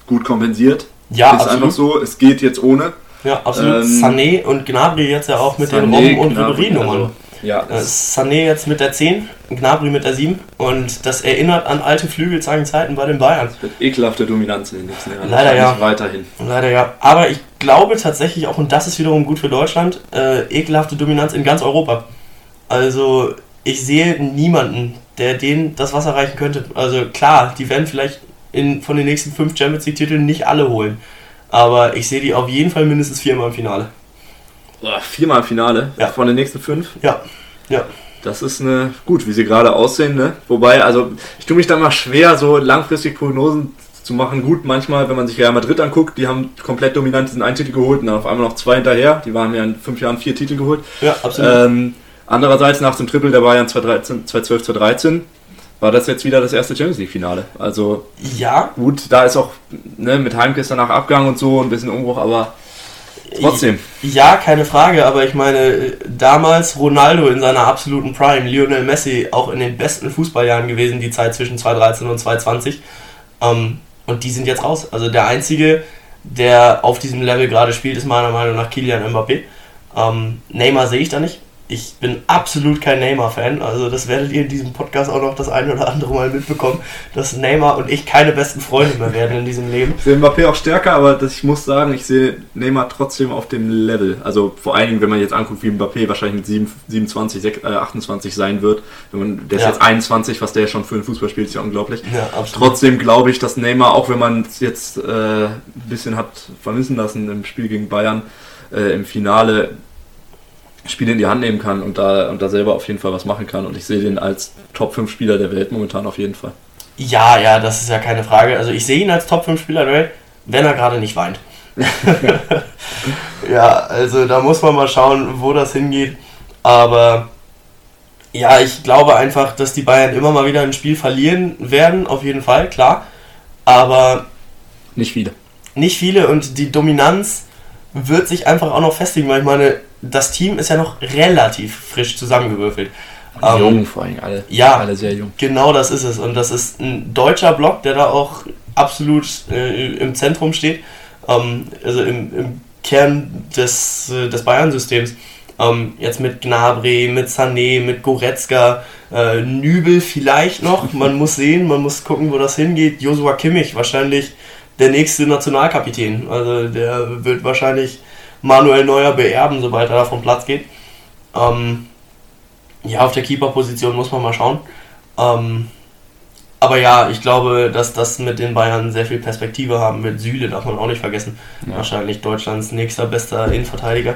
gut kompensiert. Ja, ist absolut. einfach so, es geht jetzt ohne. Ja, absolut. Ähm, Sané und Gnabry jetzt ja auch mit den Sané, Robben- und Ribery-Nummern. also, Ja, Äh, das, Sané jetzt mit der 10, Gnabry mit der 7 und das erinnert an alte Flügelzangenzeiten bei den Bayern. wird ekelhafte Dominanz in den nächsten Jahren. Leider ja. Weiterhin. Leider ja. Aber ich glaube tatsächlich auch, und das ist wiederum gut für Deutschland, äh, ekelhafte Dominanz in ganz Europa. Also ich sehe niemanden, der denen das Wasser reichen könnte. Also klar, die werden vielleicht in, von den nächsten fünf Champions League-Titeln nicht alle holen. Aber ich sehe die auf jeden Fall mindestens viermal im Finale. Boah, Viermal Finale Ja. von den nächsten fünf. Ja, ja. Das ist eine, gut, wie sie gerade aussehen, ne? Wobei, also ich tue mich da mal schwer, so langfristig Prognosen zu machen. Gut, manchmal, wenn man sich Real Madrid anguckt, die haben komplett dominant diesen einen Titel geholt und dann auf einmal noch zwei hinterher. Die waren ja in fünf Jahren vier Titel geholt. Ja, absolut. Ähm, andererseits nach dem Triple der Bayern 2013, 2012, 2013 war das jetzt wieder das erste Champions League Finale. Also ja, gut, da ist auch ne, mit Heimke ist danach Abgang und so ein bisschen Umbruch, aber trotzdem. Ja, keine Frage, aber ich meine, damals Ronaldo in seiner absoluten Prime, Lionel Messi auch in den besten Fußballjahren gewesen, die Zeit zwischen 2013 und 2020. Ähm, und die sind jetzt raus. Also der einzige, der auf diesem Level gerade spielt, ist meiner Meinung nach Kylian Mbappé. Ähm, Neymar sehe ich da nicht. Ich bin absolut kein Neymar-Fan. Also das werdet ihr in diesem Podcast auch noch das eine oder andere Mal mitbekommen, dass Neymar und ich keine besten Freunde mehr werden in diesem Leben. Ich sehe Mbappé auch stärker, aber das, ich muss sagen, ich sehe Neymar trotzdem auf dem Level. Also vor allen Dingen, wenn man jetzt anguckt, wie Mbappé wahrscheinlich mit 7, 27, sech- äh, 28 sein wird. Wenn man, der ist Ja. jetzt 21, was der schon für ein Fußball spielt, ist ja unglaublich. Ja. Trotzdem glaube ich, dass Neymar, auch wenn man es jetzt äh, ein bisschen hat vermissen lassen im Spiel gegen Bayern, äh, im Finale Spiele in die Hand nehmen kann und da, und da selber auf jeden Fall was machen kann. Und ich sehe den als Top 5 Spieler der Welt momentan auf jeden Fall. Ja, ja, das ist ja keine Frage. Also ich sehe ihn als Top 5 Spieler der Welt, wenn er gerade nicht weint. ja, also da muss man mal schauen, wo das hingeht. Aber ja, ich glaube einfach, dass die Bayern immer mal wieder ein Spiel verlieren werden, auf jeden Fall, klar. Aber Nicht viele. nicht viele und die Dominanz wird sich einfach auch noch festigen, weil ich meine, das Team ist ja noch relativ frisch zusammengewürfelt. Ähm, jung vor allem, alle, ja. alle sehr jung. Genau das ist es. Und das ist ein deutscher Block, der da auch absolut äh, im Zentrum steht. Ähm, also im, im Kern des, äh, des Bayern-Systems. Ähm, jetzt mit Gnabry, mit Sané, mit Goretzka, äh, Nübel vielleicht noch. Man muss sehen, man muss gucken, wo das hingeht. Josua Kimmich wahrscheinlich der nächste Nationalkapitän. Also der wird wahrscheinlich Manuel Neuer beerben, sobald er da vom Platz geht. Ähm, ja, auf der Keeper-Position muss man mal schauen. Ähm, aber ja, ich glaube, dass das mit den Bayern sehr viel Perspektive haben wird. Süle darf man auch nicht vergessen. Ja. Wahrscheinlich Deutschlands nächster bester Innenverteidiger.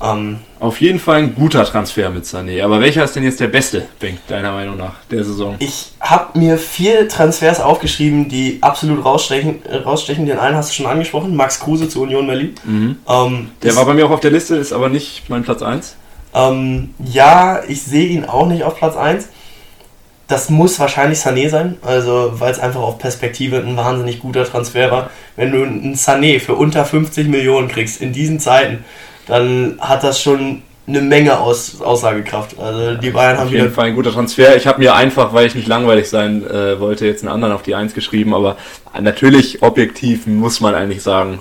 Ähm, Auf jeden Fall ein guter Transfer mit Sané. Aber welcher ist denn jetzt der beste, Bank, deiner Meinung nach, der Saison? Ich habe mir vier Transfers aufgeschrieben, die absolut rausstechen, rausstechen. Den einen hast du schon angesprochen, Max Kruse zu Union Berlin. Mhm. Ähm, der war bei mir auch auf der Liste, ist aber nicht mein Platz 1. Ähm, ja, ich sehe ihn auch nicht auf Platz 1. Das muss wahrscheinlich Sané sein, also weil es einfach auf Perspektive ein wahnsinnig guter Transfer war. Wenn du einen Sané für unter 50 Millionen kriegst in diesen Zeiten, dann hat das schon eine Menge Aus Aussagekraft. Also die Bayern haben auf jeden Fall ein guter Transfer. Ich habe mir einfach, weil ich nicht langweilig sein äh, wollte, jetzt einen anderen auf die 1 geschrieben, aber natürlich objektiv muss man eigentlich sagen,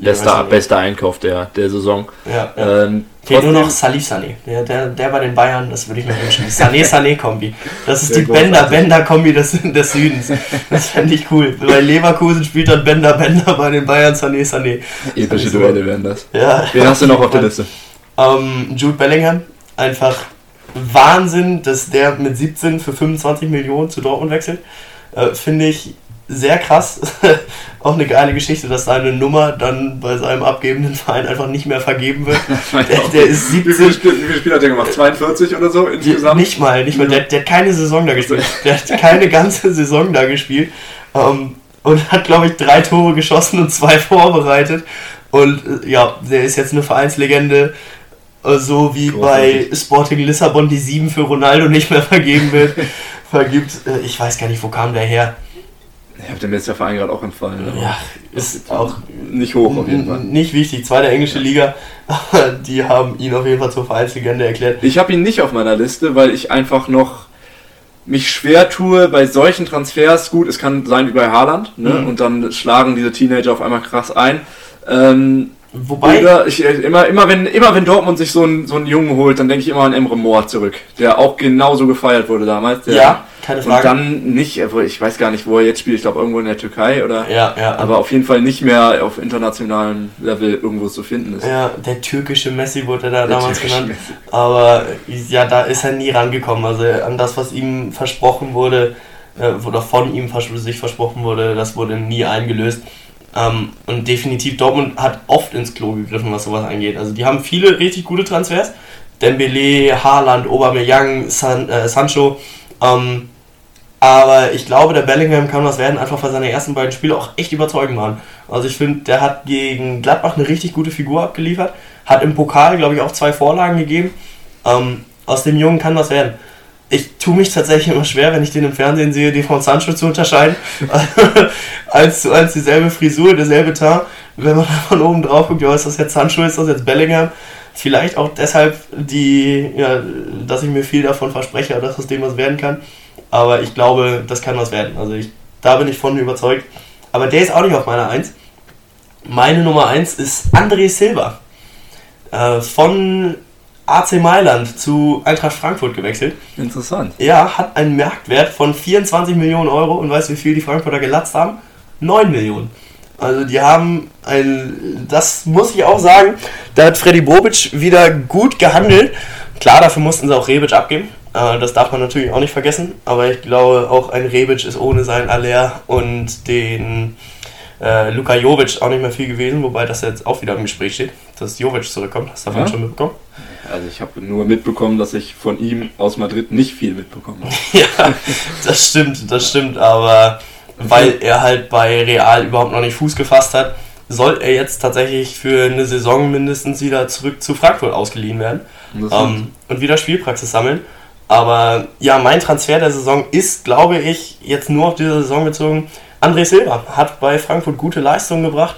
bester, bester Einkauf der, der Saison. Ja, ja. Ähm, Fehlt nur noch Salif Sané. Der, der, der bei den Bayern, das würde ich mir wünschen. Sané-Sané-Kombi. Das ist Sehr die Bender-Bender-Kombi des, des Südens. Das fände ich cool. Bei Leverkusen spielt dann Bender-Bender, bei den Bayern Sané-Sané. Epische Duelle wären das. Ja. Wen hast du noch auf der Liste? Ähm, Jude Bellingham. Einfach Wahnsinn, dass der mit 17 für 25 Millionen zu Dortmund wechselt. Äh, Finde ich sehr krass. auch eine geile Geschichte, dass seine Nummer dann bei seinem abgebenden Verein einfach nicht mehr vergeben wird. der, der ist 17. Wie viele, Spiele, wie viele Spiele hat der gemacht? 42 oder so insgesamt? Nicht mal, nicht mal. Der, der hat keine Saison da gespielt. Der hat keine ganze Saison da gespielt. Ähm, und hat, glaube ich, drei Tore geschossen und zwei vorbereitet. Und äh, ja, der ist jetzt eine Vereinslegende. Äh, so wie Großartig. bei Sporting Lissabon die 7 für Ronaldo nicht mehr vergeben wird. vergibt. Äh, ich weiß gar nicht, wo kam der her. Ich habe dem jetzt der Verein gerade auch empfallen. Ne? Ja, ist auch nicht hoch auf jeden Fall. Nicht wichtig, zweite englische Liga, die haben ihn auf jeden Fall zur Vereinslegende erklärt. Ich habe ihn nicht auf meiner Liste, weil ich einfach noch mich schwer tue bei solchen Transfers. Gut, es kann sein wie bei Haaland, ne? Mhm. und dann schlagen diese Teenager auf einmal krass ein. Ähm, Wobei. Oder ich, immer, immer, wenn, immer wenn Dortmund sich so einen, so einen Jungen holt, dann denke ich immer an Emre Moore zurück, der auch genauso gefeiert wurde damals. Der, ja, keine Frage. Und dann nicht, ich weiß gar nicht, wo er jetzt spielt, ich glaube irgendwo in der Türkei oder. Ja, ja. Aber auf jeden Fall nicht mehr auf internationalem Level irgendwo zu finden ist. Ja, der türkische Messi wurde da der damals genannt. Messi. Aber ja, da ist er nie rangekommen. Also an das, was ihm versprochen wurde, äh, oder von ihm sich versprochen wurde, das wurde nie eingelöst. Ähm, und definitiv Dortmund hat oft ins Klo gegriffen, was sowas angeht. Also die haben viele richtig gute Transfers. Dembele, Haaland, Aubameyang, San, äh, Sancho. Ähm, aber ich glaube, der Bellingham kann was werden, einfach weil seine ersten beiden Spiele auch echt überzeugend waren. Also ich finde, der hat gegen Gladbach eine richtig gute Figur abgeliefert. Hat im Pokal, glaube ich, auch zwei Vorlagen gegeben. Ähm, aus dem Jungen kann was werden ich tue mich tatsächlich immer schwer, wenn ich den im Fernsehen sehe, die von Sancho zu unterscheiden. als zu als dieselbe Frisur, derselbe Teint. Wenn man da von oben drauf guckt, ja, ist das jetzt Sancho, ist das jetzt Bellingham? Vielleicht auch deshalb, die, ja, dass ich mir viel davon verspreche, dass aus dem was werden kann. Aber ich glaube, das kann was werden. Also ich, da bin ich von überzeugt. Aber der ist auch nicht auf meiner Eins. Meine Nummer eins ist André Silva. Äh, von AC Mailand zu Eintracht Frankfurt gewechselt. Interessant. Ja, hat einen Marktwert von 24 Millionen Euro und weißt du, wie viel die Frankfurter gelatzt haben? 9 Millionen. Also die haben ein, das muss ich auch sagen, da hat Freddy Bobic wieder gut gehandelt. Klar, dafür mussten sie auch Rebic abgeben. Äh, das darf man natürlich auch nicht vergessen. Aber ich glaube, auch ein Rebic ist ohne sein Aller und den äh, Luka Jovic auch nicht mehr viel gewesen, wobei das jetzt auch wieder im Gespräch steht, dass Jovic zurückkommt. Hast du davon ja. schon mitbekommen? Also ich habe nur mitbekommen, dass ich von ihm aus Madrid nicht viel mitbekommen habe. ja, das stimmt, das stimmt, aber weil er halt bei Real überhaupt noch nicht Fuß gefasst hat, soll er jetzt tatsächlich für eine Saison mindestens wieder zurück zu Frankfurt ausgeliehen werden ähm, und wieder Spielpraxis sammeln. Aber ja, mein Transfer der Saison ist, glaube ich, jetzt nur auf diese Saison bezogen. André Silva hat bei Frankfurt gute Leistungen gebracht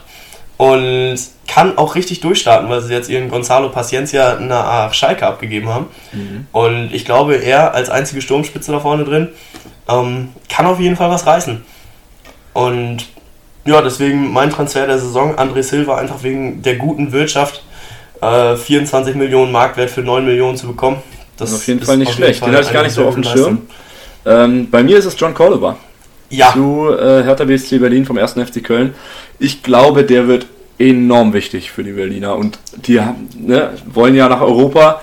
und kann auch richtig durchstarten, weil sie jetzt ihren Gonzalo Paciencia nach Schalke abgegeben haben. Mhm. Und ich glaube, er als einzige Sturmspitze da vorne drin ähm, kann auf jeden Fall was reißen. Und ja, deswegen mein Transfer der Saison, André Silva, einfach wegen der guten Wirtschaft, äh, 24 Millionen Marktwert für 9 Millionen zu bekommen. Das ist auf jeden Fall nicht schlecht. Den hatte ich gar nicht so auf dem Schirm. Ähm, bei mir ist es John Cordova ja. zu äh, Hertha BSC Berlin vom 1. FC Köln. Ich glaube, der wird enorm wichtig für die Berliner und die ne, wollen ja nach Europa.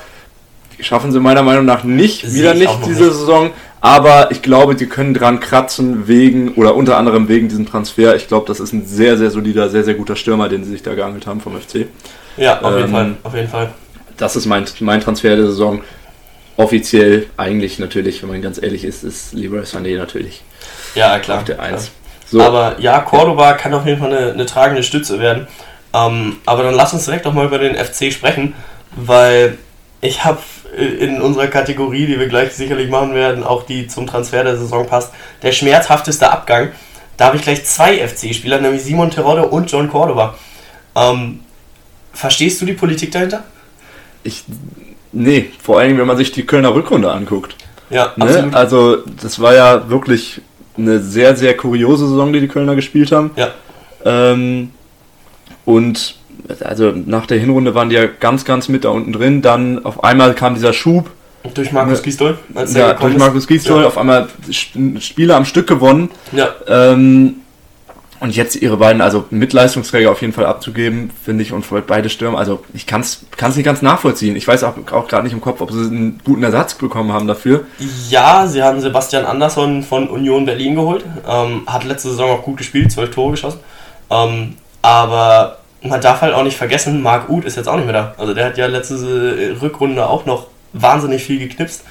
Schaffen sie meiner Meinung nach nicht, wieder nicht diese nicht. Saison. Aber ich glaube, die können dran kratzen wegen, oder unter anderem wegen diesem Transfer. Ich glaube, das ist ein sehr, sehr solider, sehr, sehr guter Stürmer, den sie sich da geangelt haben vom FC. Ja, auf ähm, jeden Fall, auf jeden Fall. Das ist mein, mein Transfer der Saison. Offiziell eigentlich natürlich, wenn man ganz ehrlich ist, ist Leroy Sané natürlich. Ja, klar. Auf der 1. So. Aber ja, Cordoba kann auf jeden Fall eine, eine tragende Stütze werden. Ähm, aber dann lass uns direkt auch mal über den FC sprechen, weil ich habe in unserer Kategorie, die wir gleich sicherlich machen werden, auch die zum Transfer der Saison passt, der schmerzhafteste Abgang. Da habe ich gleich zwei FC-Spieler, nämlich Simon Terodde und John Cordoba. Ähm, verstehst du die Politik dahinter? Ich, nee, vor allem, wenn man sich die Kölner Rückrunde anguckt. Ja, ne? absolut. Also, das war ja wirklich eine sehr, sehr kuriose Saison, die die Kölner gespielt haben. Ja. Ähm, und also nach der Hinrunde waren die ja ganz, ganz mit da unten drin. Dann auf einmal kam dieser Schub. Durch Markus Gisdol? Ja, durch Markus Gisdol. Ja. Auf einmal Spiele am Stück gewonnen. Ja. Ähm, und jetzt ihre beiden, also Mitleistungsträger auf jeden Fall abzugeben, finde ich, und beide Stürmer, also ich kann es nicht ganz nachvollziehen. Ich weiß auch, auch gerade nicht im Kopf, ob sie einen guten Ersatz bekommen haben dafür. Ja, sie haben Sebastian Andersson von Union Berlin geholt. Ähm, hat letzte Saison auch gut gespielt, zwölf Tore geschossen. Ähm, aber man darf halt auch nicht vergessen, Marc Uth ist jetzt auch nicht mehr da. Also der hat ja letzte Rückrunde auch noch wahnsinnig viel geknipst.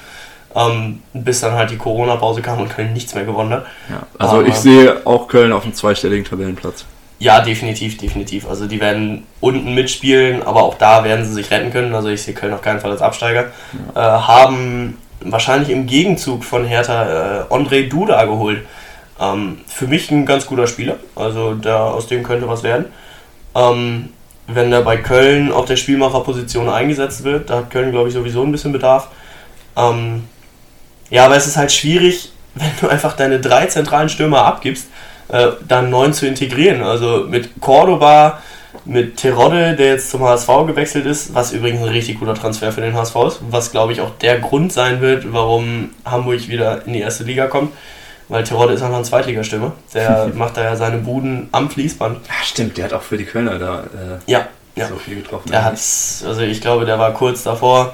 Ähm, bis dann halt die Corona-Pause kam und Köln nichts mehr gewonnen hat. Ja, also Aber, ich sehe auch Köln auf einem zweistelligen Tabellenplatz. Ja, definitiv, definitiv. Also die werden unten mitspielen, aber auch da werden sie sich retten können. Also ich sehe Köln auf keinen Fall als Absteiger. Ja. Äh, haben wahrscheinlich im Gegenzug von Hertha äh, André Duda geholt. Ähm, für mich ein ganz guter Spieler. Also der, aus dem könnte was werden. Ähm, wenn er bei Köln auf der Spielmacherposition eingesetzt wird, da hat Köln, glaube ich, sowieso ein bisschen Bedarf. Ähm, ja, aber es ist halt schwierig, wenn du einfach deine drei zentralen Stürmer abgibst, äh, dann neun zu integrieren. Also mit Cordoba, mit Terodde, der jetzt zum HSV gewechselt ist, was übrigens ein richtig guter Transfer für den HSV ist, was glaube ich auch der Grund sein wird, warum Hamburg wieder in die erste Liga kommt. Weil Terodde ist einfach ein Zweitligastürmer. Der macht da ja seine Buden am Fließband. Ja, stimmt, der hat auch für die Kölner da äh, ja, ja. so viel getroffen. Der hat, also ich glaube, der war kurz davor,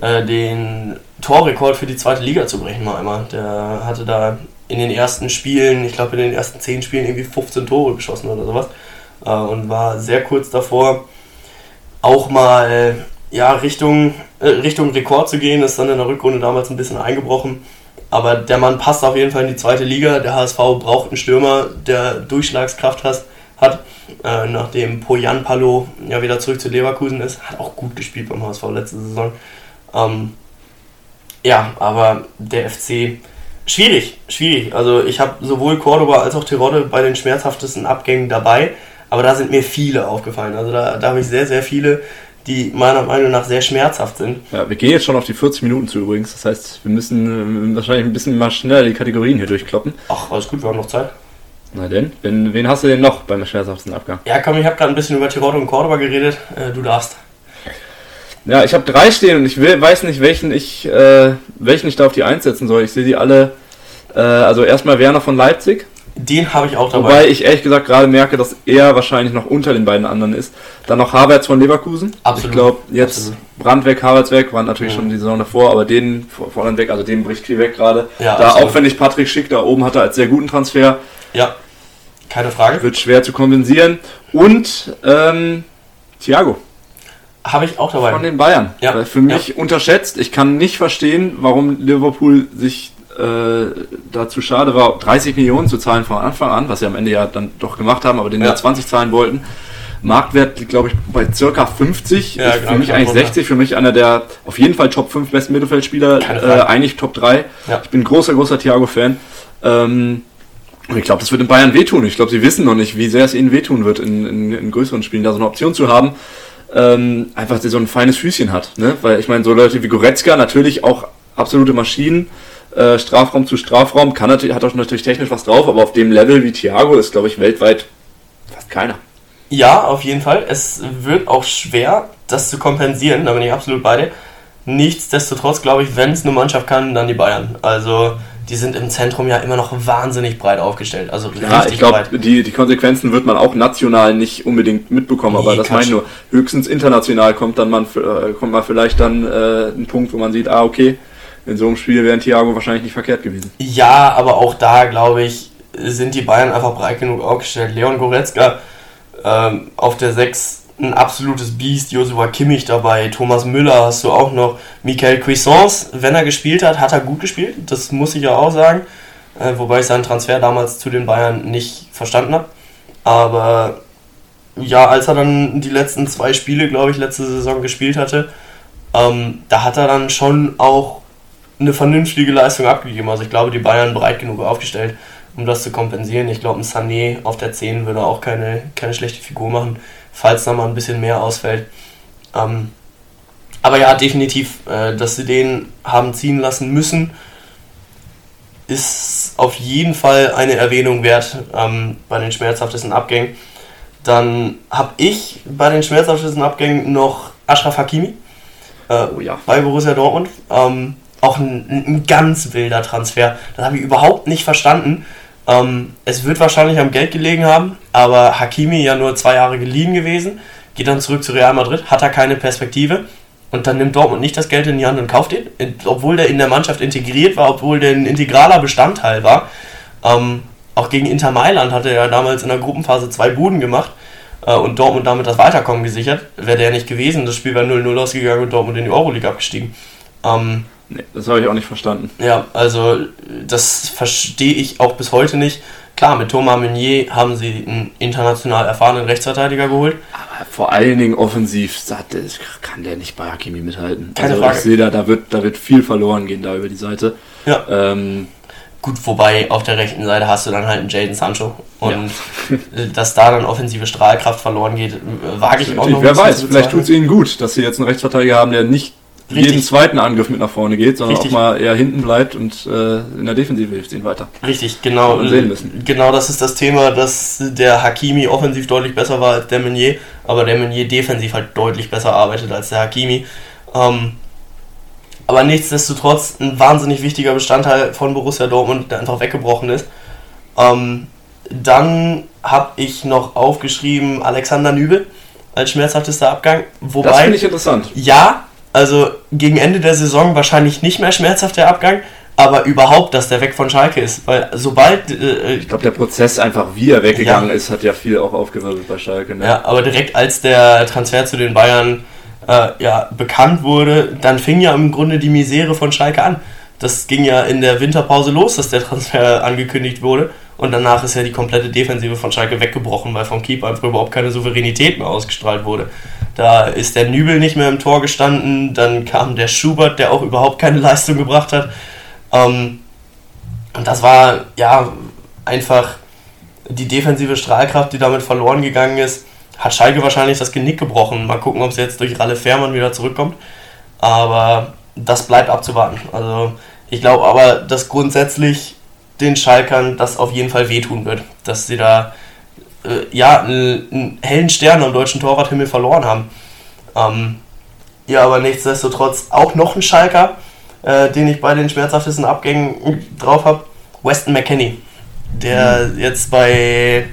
äh, den Torrekord für die zweite Liga zu brechen, mal einmal. Der hatte da in den ersten Spielen, ich glaube in den ersten zehn Spielen irgendwie 15 Tore geschossen oder sowas. Äh, und war sehr kurz davor, auch mal ja, Richtung, äh, Richtung Rekord zu gehen, ist dann in der Rückrunde damals ein bisschen eingebrochen. Aber der Mann passt auf jeden Fall in die zweite Liga. Der HSV braucht einen Stürmer, der Durchschlagskraft hat. hat. Äh, nachdem Poyan Palo ja wieder zurück zu Leverkusen ist, hat auch gut gespielt beim HSV letzte Saison. Ähm, ja, aber der FC schwierig, schwierig. Also ich habe sowohl Cordoba als auch Terodde bei den schmerzhaftesten Abgängen dabei, aber da sind mir viele aufgefallen. Also da, da habe ich sehr, sehr viele, die meiner Meinung nach sehr schmerzhaft sind. Ja, wir gehen jetzt schon auf die 40 Minuten zu übrigens. Das heißt, wir müssen äh, wahrscheinlich ein bisschen mal schneller die Kategorien hier durchkloppen. Ach, alles gut, wir haben noch Zeit. Na denn, wen, wen hast du denn noch beim schmerzhaftesten Abgang? Ja, komm, ich habe gerade ein bisschen über Tirol und Cordoba geredet. Äh, du darfst. Ja, ich habe drei stehen und ich will, weiß nicht, welchen ich, äh, welchen ich da auf die einsetzen soll. Ich sehe die alle. Äh, also erstmal Werner von Leipzig. Den habe ich auch dabei. Wobei ich ehrlich gesagt gerade merke, dass er wahrscheinlich noch unter den beiden anderen ist. Dann noch Havertz von Leverkusen. Absolut. Ich glaube, jetzt Absolut. Brand weg, Havertz weg, Brand natürlich mhm. schon die Saison davor, aber den vorne weg, also den bricht viel weg gerade. Ja, da absolut. auch wenn ich Patrick Schick da oben hatte als sehr guten Transfer. Ja, keine Frage. Wird schwer zu kompensieren. Und ähm, Thiago. Habe ich auch dabei. Von den Bayern. Ja. Für mich ja. unterschätzt. Ich kann nicht verstehen, warum Liverpool sich äh, dazu schade war, 30 Millionen zu zahlen von Anfang an, was sie am Ende ja dann doch gemacht haben, aber den ja 20 zahlen wollten. Marktwert, glaube ich, bei circa 50. Ja, für mich eigentlich 60. Für mich einer der auf jeden Fall Top 5 besten Mittelfeldspieler. Äh, eigentlich Top 3. Ja. Ich bin großer, großer Thiago-Fan. Ähm, und ich glaube, das wird in Bayern wehtun. Ich glaube, sie wissen noch nicht, wie sehr es ihnen wehtun wird, in, in, in größeren Spielen da so eine Option zu haben. Ähm, einfach, so ein feines Füßchen hat. Ne? Weil ich meine, so Leute wie Goretzka natürlich auch absolute Maschinen äh, Strafraum zu Strafraum, kann natürlich, hat auch natürlich technisch was drauf, aber auf dem Level wie Thiago ist, glaube ich, weltweit fast keiner. Ja, auf jeden Fall. Es wird auch schwer, das zu kompensieren, da bin ich absolut bei dir. Nichtsdestotrotz glaube ich, wenn es eine Mannschaft kann, dann die Bayern. Also die sind im Zentrum ja immer noch wahnsinnig breit aufgestellt. Also ja, ich glaube, die, die Konsequenzen wird man auch national nicht unbedingt mitbekommen, nee, aber das meine ich nur. Höchstens international kommt dann man, äh, kommt man vielleicht dann äh, ein Punkt, wo man sieht, ah, okay, in so einem Spiel wäre Thiago wahrscheinlich nicht verkehrt gewesen. Ja, aber auch da, glaube ich, sind die Bayern einfach breit genug aufgestellt. Leon Goretzka ähm, auf der 6 ein absolutes Biest, Joshua Kimmich dabei, Thomas Müller hast du auch noch, Michael Cuisance, wenn er gespielt hat, hat er gut gespielt, das muss ich ja auch sagen, äh, wobei ich seinen Transfer damals zu den Bayern nicht verstanden habe. Aber ja, als er dann die letzten zwei Spiele, glaube ich, letzte Saison gespielt hatte, ähm, da hat er dann schon auch eine vernünftige Leistung abgegeben. Also ich glaube, die Bayern breit genug aufgestellt, um das zu kompensieren. Ich glaube, ein Sané auf der 10 würde auch keine, keine schlechte Figur machen falls da mal ein bisschen mehr ausfällt. Ähm, aber ja, definitiv, äh, dass sie den haben ziehen lassen müssen, ist auf jeden Fall eine Erwähnung wert ähm, bei den schmerzhaftesten Abgängen. Dann habe ich bei den schmerzhaftesten Abgängen noch Ashraf Hakimi äh, oh ja. bei Borussia Dortmund. Ähm, auch ein, ein, ganz wilder Transfer. Das habe ich überhaupt nicht verstanden. Ähm, es wird wahrscheinlich am Geld gelegen haben, aber Hakimi ja nur zwei Jahre geliehen gewesen, geht dann zurück zu Real Madrid, hat er keine Perspektive und dann nimmt Dortmund nicht das Geld in die Hand und kauft ihn, obwohl der in der Mannschaft integriert war, obwohl der ein integraler Bestandteil war. Ähm, auch gegen Inter Mailand hatte er damals in der Gruppenphase zwei Buden gemacht äh, und Dortmund damit das Weiterkommen gesichert. Wäre der nicht gewesen, das Spiel wäre 0-0 ausgegangen und Dortmund in die Euroleague abgestiegen. Ähm, Nee, das habe ich auch nicht verstanden. Ja, also das verstehe ich auch bis heute nicht. Klar, mit Thomas Meunier haben sie einen international erfahrenen Rechtsverteidiger geholt. Aber vor allen Dingen offensiv kann der nicht bei Hakimi mithalten. Keine also Frage. ich sehe da, da wird, da wird viel verloren gehen da über die Seite. Ja. Ähm, Gut, wobei auf der rechten Seite hast du dann halt einen Jaden Sancho. Und ja. dass da dann offensive Strahlkraft verloren geht, wage ich auch noch. Wer weiß, vielleicht tut es ihnen gut, dass sie jetzt einen Rechtsverteidiger haben, der nicht Richtig. jeden zweiten Angriff mit nach vorne geht, sondern Richtig. auch mal eher hinten bleibt und äh, in der Defensive hilft ihnen weiter. Richtig, genau. Sehen müssen. Genau das ist das Thema, dass der Hakimi offensiv deutlich besser war als der Meunier, aber der Meunier defensiv halt deutlich besser arbeitet als der Hakimi. Ähm, aber nichtsdestotrotz ein wahnsinnig wichtiger Bestandteil von Borussia Dortmund, der einfach weggebrochen ist. Ähm, dann habe ich noch aufgeschrieben Alexander Nübel als schmerzhaftester Abgang. Wobei, das finde ich interessant. Ja, also gegen Ende der Saison wahrscheinlich nicht mehr schmerzhaft der Abgang, aber überhaupt, dass der weg von Schalke ist. Weil sobald. Äh, ich glaube, der Prozess einfach, wie er weggegangen ja. ist, hat ja viel auch aufgewirbelt bei Schalke. Ne? Ja, aber direkt als der Transfer zu den Bayern äh, ja, bekannt wurde, dann fing ja im Grunde die Misere von Schalke an. Das ging ja in der Winterpause los, dass der Transfer angekündigt wurde. Und danach ist ja die komplette Defensive von Schalke weggebrochen, weil vom Keeper einfach überhaupt keine Souveränität mehr ausgestrahlt wurde. Da ist der Nübel nicht mehr im Tor gestanden, dann kam der Schubert, der auch überhaupt keine Leistung gebracht hat. Ähm, und das war ja einfach die defensive Strahlkraft, die damit verloren gegangen ist, hat Schalke wahrscheinlich das Genick gebrochen. Mal gucken, ob es jetzt durch Ralle Fährmann wieder zurückkommt. Aber das bleibt abzuwarten. Also ich glaube aber, dass grundsätzlich den Schalkern das auf jeden Fall wehtun wird, dass sie da äh, ja einen, hellen Stern am deutschen Torwarthimmel verloren haben. Ähm, ja, aber nichtsdestotrotz auch noch ein Schalker, äh, den ich bei den schmerzhaftesten Abgängen drauf habe, Weston McKenney, der mhm. jetzt bei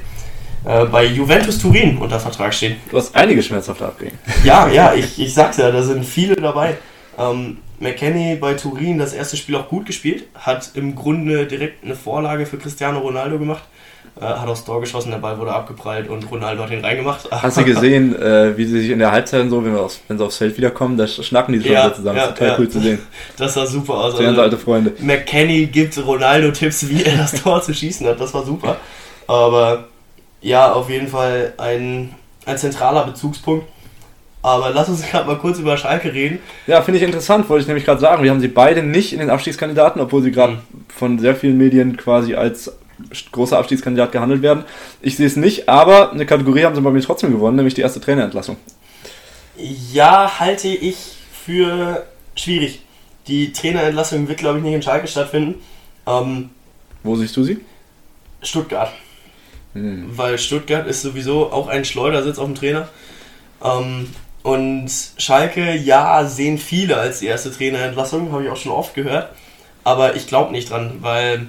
äh, bei Juventus Turin unter Vertrag steht. Du hast einige schmerzhafte Abgänge. Ja, ja, ich, ich sag's ja, da sind viele dabei. Ähm, McKenny bei Turin das erste Spiel auch gut gespielt, hat im Grunde direkt eine Vorlage für Cristiano Ronaldo gemacht, hat aufs Tor geschossen, der Ball wurde abgeprallt und Ronaldo hat ihn reingemacht. Hast du gesehen, äh, wie sie sich in der Halbzeit so, wenn, aufs, wenn sie aufs Feld wiederkommen, da schnacken die sich ja, zusammen. Ja, das ist total ja. cool zu sehen. Das sah super aus. Sehr also, alte Freunde. McKenny gibt Ronaldo Tipps, wie er das Tor zu schießen hat. Das war super. Aber ja, auf jeden Fall ein, ein zentraler Bezugspunkt. Aber lass uns gerade mal kurz über Schalke reden. Ja, finde ich interessant, wollte ich nämlich gerade sagen. Wir haben sie beide nicht in den Abstiegskandidaten, obwohl sie gerade mhm. von sehr vielen Medien quasi als großer Abstiegskandidat gehandelt werden. Ich sehe es nicht, aber eine Kategorie haben sie bei mir trotzdem gewonnen, nämlich die erste Trainerentlassung. Ja, halte ich für schwierig. Die Trainerentlassung wird, glaube ich, nicht in Schalke stattfinden. Ähm, Wo siehst du sie? Stuttgart. Hm. Weil Stuttgart ist sowieso auch ein Schleudersitz auf dem Trainer. Ähm, und Schalke, ja, sehen viele als die erste Trainerentlassung, habe ich auch schon oft gehört. Aber ich glaube nicht dran, weil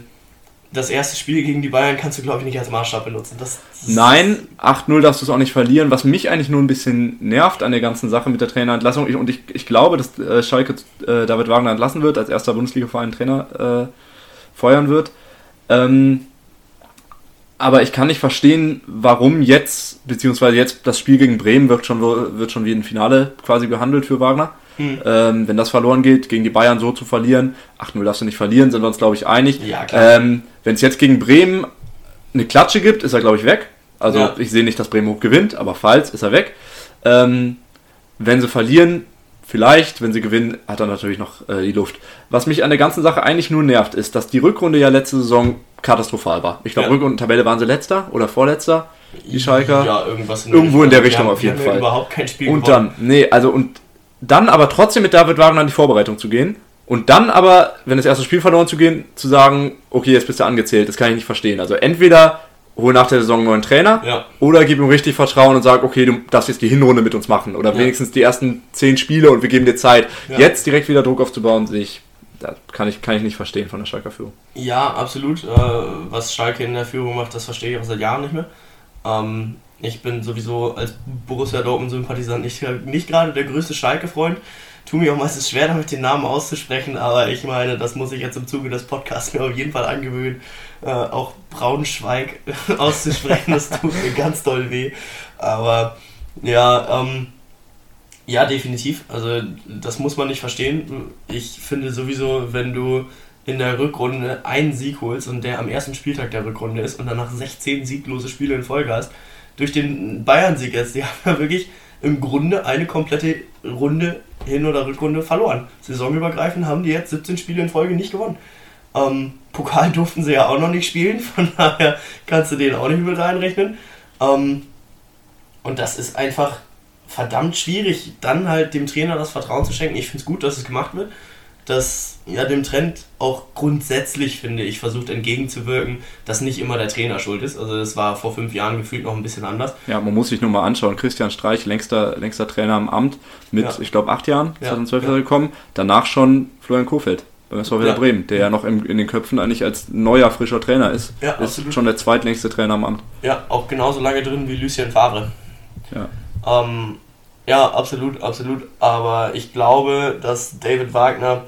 das erste Spiel gegen die Bayern kannst du, glaube ich, nicht als Maßstab benutzen. Das, das Nein, 8-0 darfst du es auch nicht verlieren. Was mich eigentlich nur ein bisschen nervt an der ganzen Sache mit der Trainerentlassung, ich, und ich, ich glaube, dass äh, Schalke äh, David Wagner entlassen wird, als erster Bundesliga-Verein Trainer äh, feuern wird. Ähm, aber ich kann nicht verstehen, warum jetzt, beziehungsweise jetzt das Spiel gegen Bremen wird schon, wird schon wie ein Finale quasi behandelt für Wagner. Hm. Ähm, wenn das verloren geht, gegen die Bayern so zu verlieren, 8-0 darfst du nicht verlieren, sind wir uns, glaube ich, einig. Ja, ähm, wenn es jetzt gegen Bremen eine Klatsche gibt, ist er, glaube ich, weg. Also ja. ich sehe nicht, dass Bremen hoch gewinnt, aber falls, ist er weg. Ähm, wenn sie verlieren, vielleicht, wenn sie gewinnen, hat er natürlich noch äh, die Luft. Was mich an der ganzen Sache eigentlich nur nervt, ist, dass die Rückrunde ja letzte Saison katastrophal war. Ich glaube, ja. Rückrundentabelle waren sie letzter oder vorletzter, die Schalker. Ja, irgendwas in Irgendwo in der Richtung auf jeden Fall. überhaupt kein Spiel Und dann, nee, also und dann aber trotzdem mit David Wagner an die Vorbereitung zu gehen und dann aber, wenn das erste Spiel verloren zu gehen, zu sagen, okay, jetzt bist du angezählt, das kann ich nicht verstehen. Also entweder hol nach der Saison einen neuen Trainer ja. oder gib ihm richtig Vertrauen und sag, okay, du darfst jetzt die Hinrunde mit uns machen oder ja. wenigstens die ersten zehn Spiele und wir geben dir Zeit. Ja. Jetzt direkt wieder Druck aufzubauen, sehe ich das kann ich, kann ich nicht verstehen von der Schalker Führung. Ja, absolut. Äh, was Schalke in der Führung macht, das verstehe ich auch seit Jahren nicht mehr. Ich bin sowieso als Borussia Dortmund-Sympathisant nicht, nicht gerade der größte Schalke-Freund. Tut mir auch meistens schwer, damit den Namen auszusprechen, aber ich meine, das muss ich jetzt im Zuge des Podcasts mir auf jeden Fall angewöhnen, äh, auch Braunschweig auszusprechen. Das tut mir ganz doll weh. Aber ja, ähm, ja, definitiv. Also das muss man nicht verstehen. Ich finde sowieso, wenn du in der Rückrunde einen Sieg holst und der am ersten Spieltag der Rückrunde ist und danach 16 sieglose Spiele in Folge hast, durch den Bayern-Sieg jetzt, die haben ja wirklich im Grunde eine komplette Runde Hin- oder Rückrunde verloren. Saisonübergreifend haben die jetzt 17 Spiele in Folge nicht gewonnen. Ähm, Pokal durften sie ja auch noch nicht spielen, von daher kannst du den auch nicht mit reinrechnen. Ähm, und das ist einfach verdammt schwierig, dann halt dem Trainer das Vertrauen zu schenken. Ich finde es gut, dass es gemacht wird. Dass ja dem Trend auch grundsätzlich, finde ich, versucht entgegenzuwirken, dass nicht immer der Trainer schuld ist. Also das war vor fünf Jahren gefühlt noch ein bisschen anders. Ja, man muss sich nur mal anschauen. Christian Streich, längster, längster Trainer am Amt, mit, ja. ich glaube, acht Jahren, 2012 ja. gekommen. Danach schon Florian Kofeld beim SV Werder ja. Bremen, der ja noch im, in den Köpfen eigentlich als neuer, frischer Trainer ist. Ja, ist absolut. schon der zweitlängste Trainer am Amt. Ja, auch genauso lange drin wie Lucien Favre. Ja. Ähm, ja, absolut, absolut. Aber ich glaube, dass David Wagner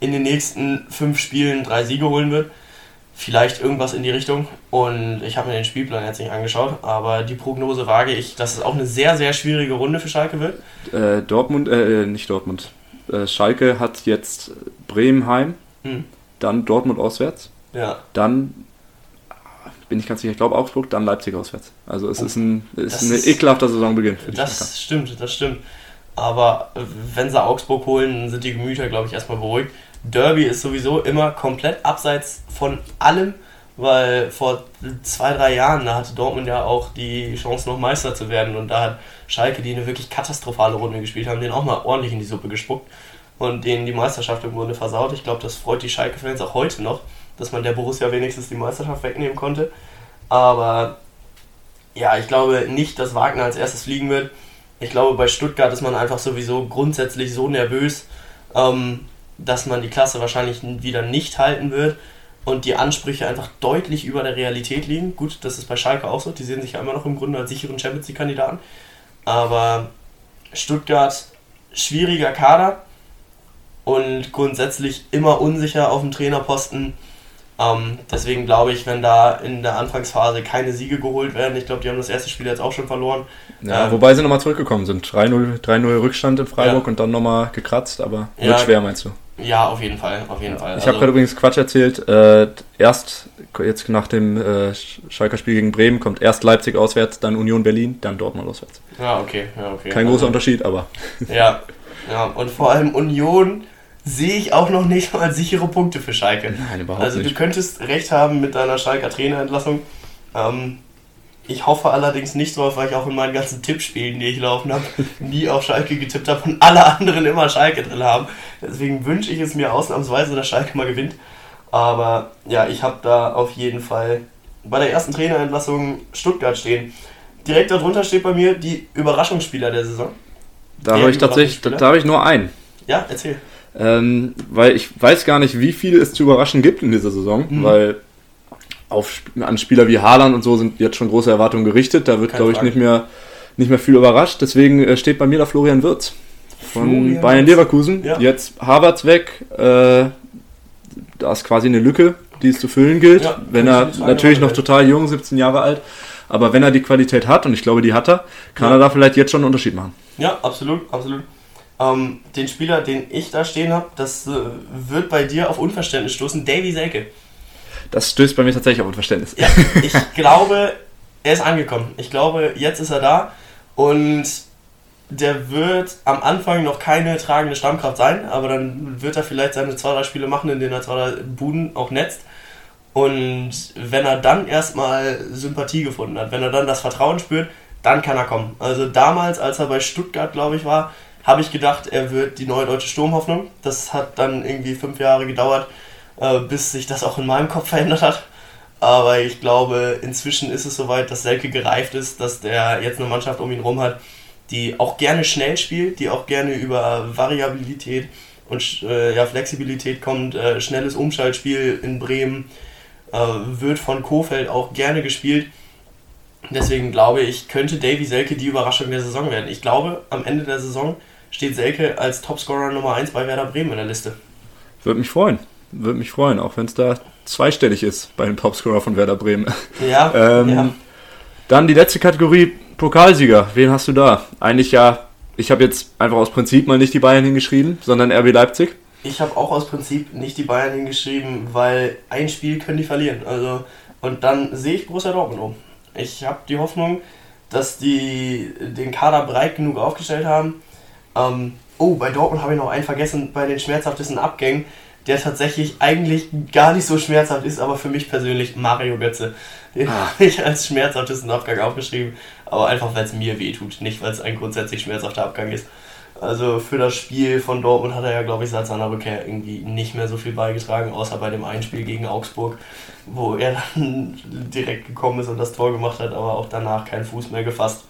in den nächsten fünf Spielen drei Siege holen wird. Vielleicht irgendwas in die Richtung. Und ich habe mir den Spielplan jetzt nicht angeschaut, aber die Prognose wage ich, dass es auch eine sehr, sehr schwierige Runde für Schalke wird. Äh, Dortmund, äh, nicht Dortmund. Äh, Schalke hat jetzt Bremen heim, hm. dann Dortmund auswärts, ja. dann bin ich ganz sicher, ich glaube Augsburg, dann Leipzig auswärts. Also es oh, ist, ein, ist eine ist, ekelhafte Saisonbeginn. Das stimmt, das stimmt. Aber wenn sie Augsburg holen, sind die Gemüter, glaube ich, erstmal beruhigt. Derby ist sowieso immer komplett abseits von allem, weil vor zwei, drei Jahren, da hatte Dortmund ja auch die Chance, noch Meister zu werden. Und da hat Schalke, die eine wirklich katastrophale Runde gespielt haben, den auch mal ordentlich in die Suppe gespuckt und denen die Meisterschaft im Grunde versaut. Ich glaube, das freut die Schalke-Fans auch heute noch dass man der Borussia wenigstens die Meisterschaft wegnehmen konnte. Aber ja, ich glaube nicht, dass Wagner als erstes fliegen wird. Ich glaube, bei Stuttgart ist man einfach sowieso grundsätzlich so nervös, ähm, dass man die Klasse wahrscheinlich wieder nicht halten wird und die Ansprüche einfach deutlich über der Realität liegen. Gut, das ist bei Schalke auch so. Die sehen sich ja immer noch im Grunde als sicheren Champions League-Kandidaten. Aber Stuttgart, schwieriger Kader und grundsätzlich immer unsicher auf dem Trainerposten. Ähm, deswegen glaube ich, wenn da in der Anfangsphase keine Siege geholt werden, ich glaube, die haben das erste Spiel jetzt auch schon verloren. Ja, ähm, wobei sie nochmal zurückgekommen sind. 3-0 Rückstand in Freiburg ja. und dann nochmal gekratzt, aber wird ja, schwer, meinst du? Ja, auf jeden Fall, auf jeden Fall. Ich also, habe gerade übrigens Quatsch erzählt. Äh, erst jetzt nach dem äh, Schalker Spiel gegen Bremen kommt erst Leipzig auswärts, dann Union Berlin, dann Dortmund auswärts. Ja, okay, ja, okay. Kein also, großer Unterschied, aber. Ja, ja, und vor allem Union sehe ich auch noch nicht mal sichere Punkte für Schalke. Nein, überhaupt also, nicht. Also du könntest recht haben mit deiner Schalker Trainerentlassung. Ähm, ich hoffe allerdings nicht drauf, weil ich auch in meinen ganzen Tippspielen, die ich laufen habe, nie auf Schalke getippt habe und alle anderen immer Schalke drin haben. Deswegen wünsche ich es mir ausnahmsweise, dass Schalke mal gewinnt. Aber ja, ich habe da auf jeden Fall bei der ersten Trainerentlassung Stuttgart stehen. Direkt darunter steht bei mir die Überraschungsspieler der Saison. Da habe ich tatsächlich, da, da habe ich nur einen. Ja, erzähl. Ähm, weil ich weiß gar nicht, wie viel es zu überraschen gibt in dieser Saison, mhm. weil auf, an Spieler wie Haaland und so sind jetzt schon große Erwartungen gerichtet. Da wird, glaube ich, nicht mehr, nicht mehr viel überrascht. Deswegen äh, steht bei mir da Florian Wirz von Florian Bayern Leverkusen. Ja. Jetzt Havertz weg. Äh, da ist quasi eine Lücke, die es zu füllen gilt. Ja, wenn er natürlich noch total jung, 17 Jahre alt, aber wenn er die Qualität hat, und ich glaube, die hat er, kann ja. er da vielleicht jetzt schon einen Unterschied machen. Ja, absolut, absolut. Ähm, den Spieler, den ich da stehen habe, das äh, wird bei dir auf Unverständnis stoßen, Davy Selke. Das stößt bei mir tatsächlich auf Unverständnis. Ja, ich glaube, er ist angekommen. Ich glaube, jetzt ist er da und der wird am Anfang noch keine tragende Stammkraft sein, aber dann wird er vielleicht seine zwei, drei Spiele machen, in denen er zwei, drei Buden auch netzt. Und wenn er dann erstmal Sympathie gefunden hat, wenn er dann das Vertrauen spürt, dann kann er kommen. Also damals, als er bei Stuttgart, glaube ich, war, habe ich gedacht, er wird die neue deutsche Sturmhoffnung. Das hat dann irgendwie fünf Jahre gedauert, äh, bis sich das auch in meinem Kopf verändert hat. Aber ich glaube, inzwischen ist es soweit, dass Selke gereift ist, dass der jetzt eine Mannschaft um ihn rum hat, die auch gerne schnell spielt, die auch gerne über Variabilität und äh, ja, Flexibilität kommt. Äh, schnelles Umschaltspiel in Bremen äh, wird von Kofeld auch gerne gespielt. Deswegen glaube ich, könnte Davy Selke die Überraschung der Saison werden. Ich glaube, am Ende der Saison steht Selke als Topscorer Nummer 1 bei Werder Bremen in der Liste. Würde mich freuen. Würde mich freuen, auch wenn es da zweistellig ist bei dem Topscorer von Werder Bremen. Ja, ähm, ja. Dann die letzte Kategorie, Pokalsieger. Wen hast du da? Eigentlich ja, ich habe jetzt einfach aus Prinzip mal nicht die Bayern hingeschrieben, sondern RB Leipzig. Ich habe auch aus Prinzip nicht die Bayern hingeschrieben, weil ein Spiel können die verlieren. Also, und dann sehe ich Borussia Dortmund um. Ich habe die Hoffnung, dass die den Kader breit genug aufgestellt haben. Ähm, oh, bei Dortmund habe ich noch einen vergessen, bei den schmerzhaftesten Abgängen der tatsächlich eigentlich gar nicht so schmerzhaft ist, aber für mich persönlich Mario Götze. Den ah. habe ich als schmerzhaftesten Abgang aufgeschrieben, aber einfach weil es mir wehtut, nicht weil es ein grundsätzlich schmerzhafter Abgang ist. Also für das Spiel von Dortmund hat er ja, glaube ich, seit seiner Rückkehr irgendwie nicht mehr so viel beigetragen, außer bei dem Einspiel gegen Augsburg, wo er dann direkt gekommen ist und das Tor gemacht hat, aber auch danach keinen Fuß mehr gefasst.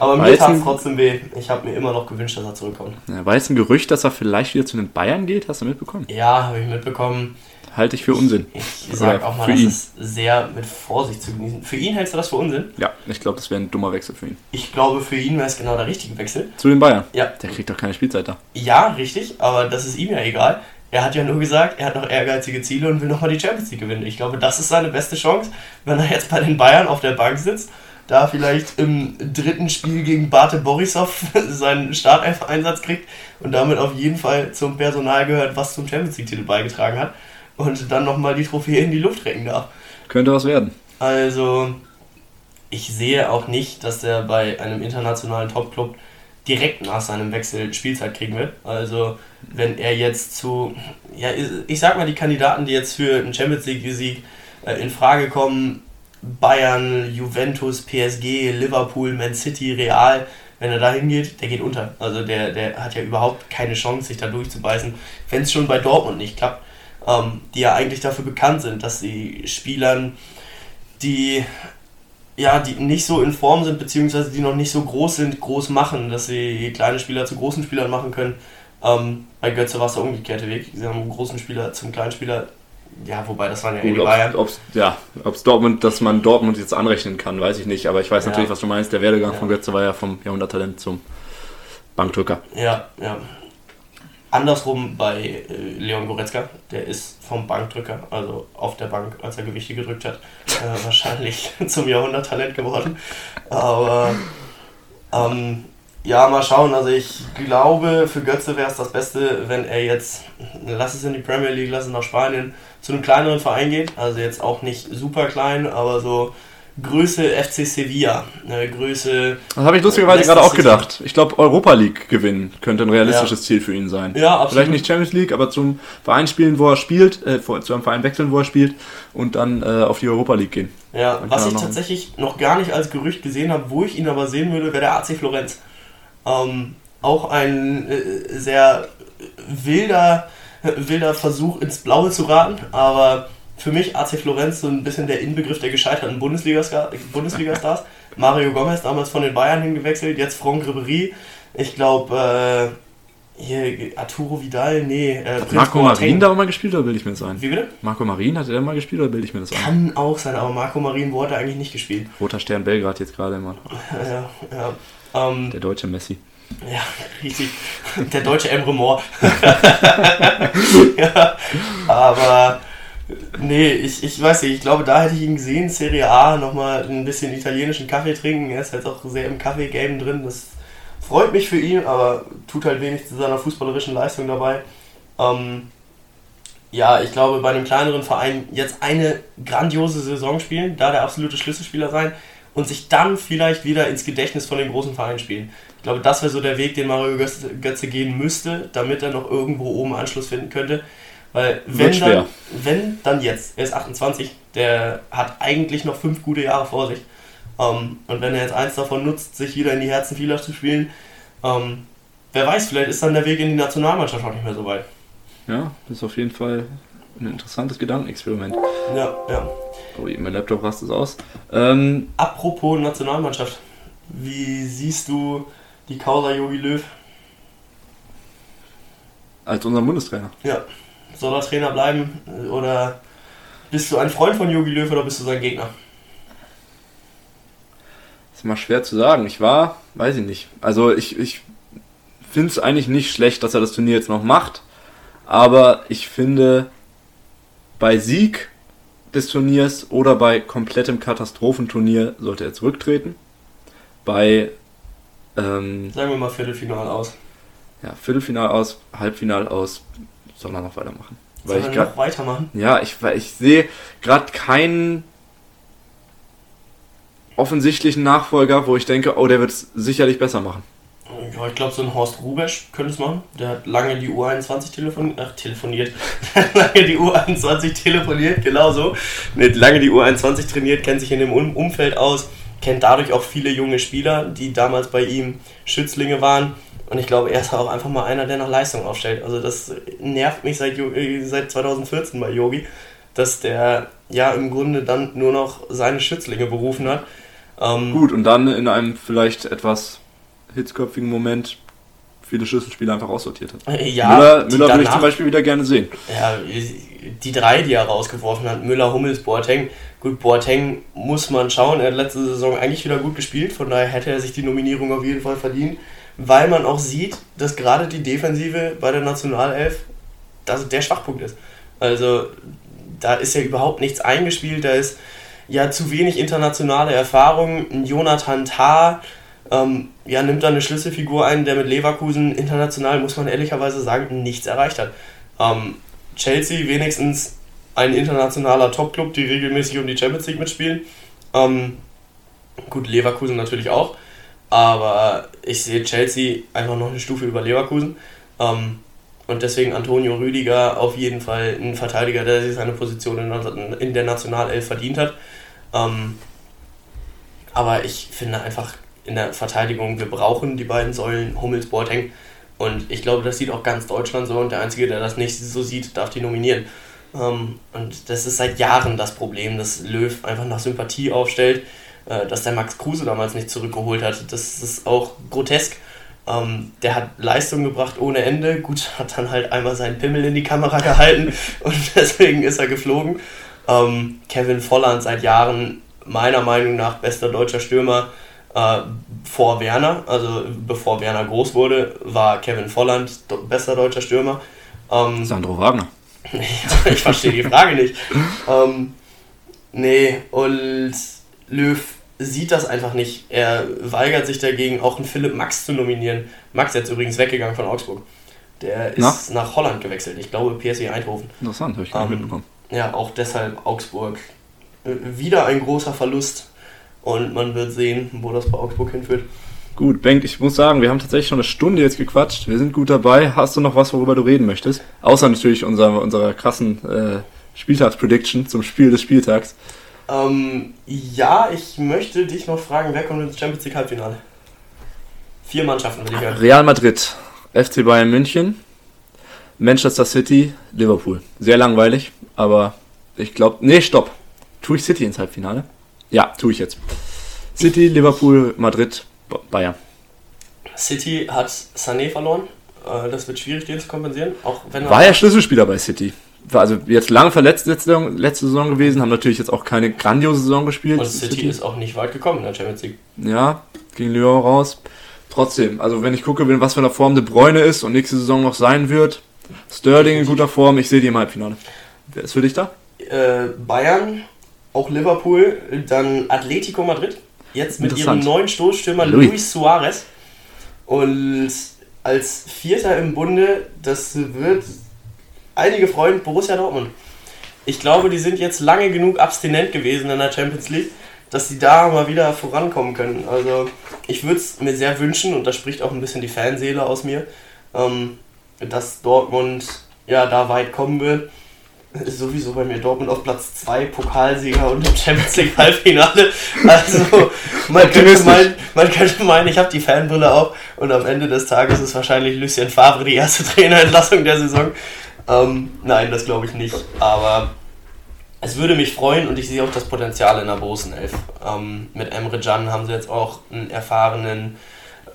Aber mir tat es trotzdem weh. Ich habe mir immer noch gewünscht, dass er zurückkommt. Ja, war jetzt ein Gerücht, dass er vielleicht wieder zu den Bayern geht? Hast du mitbekommen? Ja, habe ich mitbekommen. Halte ich für Unsinn. Ich, ich sage auch mal, das ihn. ist sehr mit Vorsicht zu genießen. Für ihn hältst du das für Unsinn? Ja, ich glaube, das wäre ein dummer Wechsel für ihn. Ich glaube, für ihn wäre es genau der richtige Wechsel. Zu den Bayern? Ja. Der kriegt doch keine Spielzeit da. Ja, richtig, aber das ist ihm ja egal. Er hat ja nur gesagt, er hat noch ehrgeizige Ziele und will nochmal die Champions League gewinnen. Ich glaube, das ist seine beste Chance, wenn er jetzt bei den Bayern auf der Bank sitzt da vielleicht im dritten Spiel gegen Bate Borisov seinen Startelf-Einsatz kriegt und damit auf jeden Fall zum Personal gehört, was zum Champions League-Titel beigetragen hat und dann nochmal die Trophäe in die Luft recken darf. Könnte was werden. Also, ich sehe auch nicht, dass er bei einem internationalen Topclub direkt nach seinem Wechsel Spielzeit kriegen wird. Also, wenn er jetzt zu, ja, ich sag mal, die Kandidaten, die jetzt für einen Champions League-Sieg äh, in Frage kommen, Bayern, Juventus, PSG, Liverpool, Man City, Real, wenn er da hingeht, der geht unter. Also der, der hat ja überhaupt keine Chance, sich da durchzubeißen, wenn es schon bei Dortmund nicht klappt, ähm, die ja eigentlich dafür bekannt sind, dass sie Spielern, die ja, die nicht so in Form sind, beziehungsweise die noch nicht so groß sind, groß machen, dass sie kleine Spieler zu großen Spielern machen können. Ähm, bei Götze war es der umgekehrte Weg. Sie haben einen großen Spieler zum kleinen Spieler ja, wobei das waren ja Gut, die Bayern. Ob's, ja, ob es Dortmund, dass man Dortmund jetzt anrechnen kann, weiß ich nicht. Aber ich weiß ja. natürlich, was du meinst. Der Werdegang ja. von Götze war ja vom Jahrhunderttalent zum Bankdrücker. Ja, ja. Andersrum bei äh, Leon Goretzka, der ist vom Bankdrücker, also auf der Bank, als er Gewichte gedrückt hat, äh, wahrscheinlich zum Jahrhunderttalent geworden. Aber ähm, ja, mal schauen. Also ich glaube, für Götze wäre es das Beste, wenn er jetzt, lass es in die Premier League, lass es nach Spanien, zu einem kleineren Verein geht. Also jetzt auch nicht super klein, aber so Größe FC Sevilla. Eine Größe. Das habe ich lustigerweise gerade auch gedacht. Ich glaube, Europa League gewinnen könnte ein realistisches ja. Ziel für ihn sein. Ja, absolut. Vielleicht nicht Champions League, aber zum Verein spielen, wo er spielt, äh, zu einem Verein wechseln, wo er spielt und dann äh, auf die Europa League gehen. Ja, was ich tatsächlich noch gar nicht als Gerücht gesehen habe, wo ich ihn aber sehen würde, wäre der AC Florenz. Ähm, auch ein äh, sehr wilder, wilder Versuch ins Blaue zu raten, aber für mich AC Florenz so ein bisschen der Inbegriff der gescheiterten Bundesliga-Stars. Bundesliga Mario Gomez damals von den Bayern hingewechselt, jetzt Franck Ribéry, Ich glaube, äh, hier Arturo Vidal, nee. Äh, Hat Marco. Marin da auch mal gespielt oder bilde ich mir das ein? Wie bitte? Marco Marin, hat er da mal gespielt oder bilde ich mir das ein? Kann auch sein, aber Marco Marin wurde eigentlich nicht gespielt. Roter Stern Belgrad jetzt gerade immer. Ja, ja. Ähm, Der deutsche Messi. Ja, richtig. Der deutsche Emre Moore. ja, aber nee, ich, ich weiß nicht, ich glaube, da hätte ich ihn gesehen, Serie A, nochmal ein bisschen italienischen Kaffee trinken. Er ist halt auch sehr im Kaffee-Game drin. Das freut mich für ihn, aber tut halt wenig zu seiner fußballerischen Leistung dabei. Ähm, ja, ich glaube, bei einem kleineren Verein jetzt eine grandiose Saison spielen, da der absolute Schlüsselspieler sein und sich dann vielleicht wieder ins Gedächtnis von den großen Vereinen spielen. Ich glaube, das wäre so der Weg, den Mario Götze, gehen müsste, damit er noch irgendwo oben Anschluss finden könnte. Weil wenn dann, wenn dann jetzt, er ist 28, der hat eigentlich noch fünf gute Jahre vor sich. Ähm, und wenn er jetzt eins davon nutzt, sich wieder in die Herzen vieler zu spielen, ähm, wer weiß, vielleicht ist dann der Weg in die Nationalmannschaft auch nicht mehr so weit. Ja, das ist auf jeden Fall ein interessantes Gedankenexperiment. Ja, ja. Oh, mein Laptop rastet aus. Ähm, Apropos Nationalmannschaft, wie siehst du die Causa Jogi Löw? als unser Bundestrainer. Ja, soll er Trainer bleiben oder bist du ein Freund von Jogi Löw oder bist du sein Gegner? ist immer schwer zu sagen. Ich war, weiß ich nicht. Also ich, ich finde es eigentlich nicht schlecht, dass er das Turnier jetzt noch macht. Aber ich finde, bei Sieg des Turniers oder bei komplettem Katastrophenturnier sollte er zurücktreten. Bei ähm, Sagen wir mal Viertelfinale aus. ja, Viertelfinal aus, Halbfinal aus, soll er noch weitermachen. Soll Weil er ich noch grad, weitermachen? ja, ich, weil ich sehe gerade keinen offensichtlichen Nachfolger, wo ich denke, oh, der wird es sicherlich besser machen. Ja, ich glaube, so ein Horst Rubesch könnte es machen. Der hat lange die U21 telefon ach, telefoniert. Lange die U21 telefoniert, genau so. Ne, lange die U21 trainiert, kennt sich in dem um Umfeld aus, kennt dadurch auch viele junge Spieler, die damals bei ihm Schützlinge waren. Und ich glaube, er ist auch einfach mal einer, der nach Leistung aufstellt. Also das nervt mich seit, äh, seit 2014 bei Yogi, dass der ja im Grunde dann nur noch seine Schützlinge berufen hat. Ähm, Gut, und dann in einem vielleicht etwas hitzköpfigen Moment viele Schlüsselspieler einfach aussortiert hat. ja, Müller, Müller würde ich danach- zum Beispiel wieder gerne sehen. Ja, die drei, die er rausgeworfen hat, Müller, Hummels, Boateng. Gut, Boateng muss man schauen. Er hat letzte Saison eigentlich wieder gut gespielt, von daher hätte er sich die Nominierung auf jeden Fall verdient, weil man auch sieht, dass gerade die Defensive bei der Nationalelf das der Schwachpunkt ist. Also da ist ja überhaupt nichts eingespielt, da ist ja zu wenig internationale Erfahrung. Jonathan Tah ähm, ja, nimmt da eine Schlüsselfigur ein, der mit Leverkusen international, muss man ehrlicherweise sagen, nichts erreicht hat. Ähm, Chelsea wenigstens ein internationaler Topclub, die regelmäßig um die Champions League mitspielen. Ähm, gut, Leverkusen natürlich auch, aber ich sehe Chelsea einfach noch eine Stufe über Leverkusen. Ähm, und deswegen Antonio Rüdiger auf jeden Fall ein Verteidiger, der sich seine Position in, der Nationalelf verdient hat. Ähm, aber ich finde einfach in der Verteidigung, wir brauchen die beiden Säulen Hummels, Boateng. Und ich glaube, das sieht auch ganz Deutschland so. Und der Einzige, der das nicht so sieht, darf die nominieren. Ähm, und das ist seit Jahren das Problem, dass Löw einfach nach Sympathie aufstellt, äh, dass der Max Kruse damals nicht zurückgeholt hat. Das ist auch grotesk. Ähm, der hat Leistung gebracht ohne Ende. Gut, hat dann halt einmal seinen Pimmel in die Kamera gehalten und deswegen ist er geflogen. Ähm, Kevin Volland seit Jahren meiner Meinung nach bester deutscher Stürmer äh, vor Werner. Also bevor Werner groß wurde, war Kevin Volland bester deutscher Stürmer. Ähm, Sandro Wagner. ich verstehe die Frage nicht. Ähm, nee, und Löw sieht das einfach nicht. Er weigert sich dagegen, auch einen Philipp Max zu nominieren. Max ist jetzt übrigens weggegangen von Augsburg. Der ist nach Holland gewechselt. Ich glaube, PSV Eindhoven. Interessant, habe ich gar nicht Ähm, mitbekommen. Ja, auch deshalb Augsburg. Äh, Wieder ein großer Verlust. Und man wird sehen, wo das bei Augsburg hinführt. Gut, Bengt, ich muss sagen, wir haben tatsächlich schon eine Stunde jetzt gequatscht. Wir sind gut dabei. Hast du noch was, worüber du reden möchtest? Außer natürlich unserer, unserer krassen äh, Spieltagsprediction zum Spiel des Spieltags. Ähm, ja, ich möchte dich noch fragen, wer kommt ins Champions League Halbfinale? Vier Mannschaften will ich hören. Real Madrid, FC Bayern München, Manchester City, Liverpool. Sehr langweilig, aber ich glaube. Nee, stopp. Tue ich City ins Halbfinale? Ja, tue ich jetzt. City, Liverpool, Madrid, Bayern. City hat Sané verloren. Äh, das wird schwierig, den zu kompensieren. Auch wenn War ja Schlüsselspieler bei City. War also jetzt lange verletzt letzte Saison, letzte Saison gewesen, haben natürlich jetzt auch keine grandiose Saison gespielt. Und City, City ist auch nicht weit gekommen in der Champions League. Ja, gegen Lyon raus. Trotzdem, also wenn ich gucke, was für eine Form De Bruyne ist und nächste Saison noch sein wird, Sterling in guter Form, ich sehe die im Halbfinale. Wer ist für dich da? Äh, Bayern, auch Liverpool, dann Atletico Madrid, jetzt mit ihrem neuen Stoßstürmer Luis. Luis Suarez. Und als Vierter im Bunde, das wird einige freuen, Borussia Dortmund. Ich glaube, die sind jetzt lange genug abstinent gewesen in der Champions League, dass sie da mal wieder vorankommen können. Also ich würde es mir sehr wünschen, und da spricht auch ein bisschen die Fanseele aus mir, ähm, dass Dortmund ja da weit kommen wird. Sowieso bei mir Dortmund auf Platz 2, Pokalsieger und im Champions League Halbfinale. Also man könnte, meinen, man könnte meinen, ich habe die Fanbrille auf und am Ende des Tages ist wahrscheinlich Lucien Favre die erste Trainerentlassung der Saison. Ähm, nein, das glaube ich nicht. Aber es würde mich freuen und ich sehe auch das Potenzial in der großen Elf. Ähm, mit Emre Can haben sie jetzt auch einen erfahrenen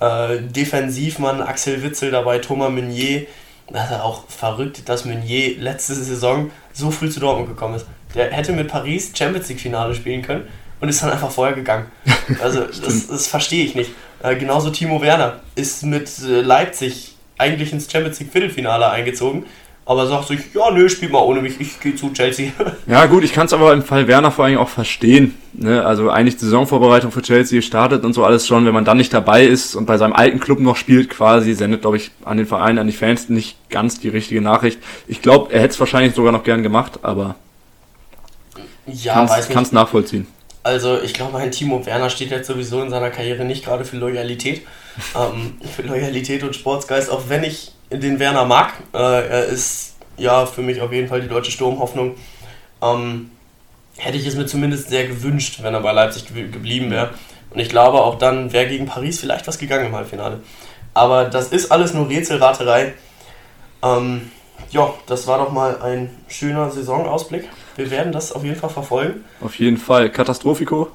äh, Defensivmann, Axel Witzel dabei, Thomas Meunier. Das ist auch verrückt, dass Meunier letzte Saison so früh zu Dortmund gekommen ist. Der hätte mit Paris Champions League Finale spielen können und ist dann einfach vorher gegangen. Also das, das verstehe ich nicht. Äh, genauso Timo Werner ist mit äh, Leipzig eigentlich ins Champions League Viertelfinale eingezogen aber sagt sich, ja, nö, spiel mal ohne mich, ich gehe zu Chelsea. Ja, gut, ich kann es aber im Fall Werner vor allem auch verstehen. Ne? Also eigentlich die Saisonvorbereitung für Chelsea startet und so alles schon, wenn man dann nicht dabei ist und bei seinem alten Club noch spielt, quasi, sendet, glaube ich, an den Verein, an die Fans nicht ganz die richtige Nachricht. Ich glaube, er hätte es wahrscheinlich sogar noch gern gemacht, aber ja, kann es nachvollziehen. Also ich glaube, ein Timo Werner steht jetzt sowieso in seiner Karriere nicht gerade für Loyalität. ähm, für Loyalität und Sportsgeist, auch wenn ich den Werner mag. Äh, er ist ja für mich auf jeden Fall die deutsche Sturmhoffnung. Ähm, hätte ich es mir zumindest sehr gewünscht, wenn er bei Leipzig ge geblieben wäre. Und ich glaube, auch dann wäre gegen Paris vielleicht was gegangen im Halbfinale. Aber das ist alles nur Rätselraterei. Ähm, ja, das war doch mal ein schöner Saisonausblick. Wir werden das auf jeden Fall verfolgen. Auf jeden Fall. Katastrophiko.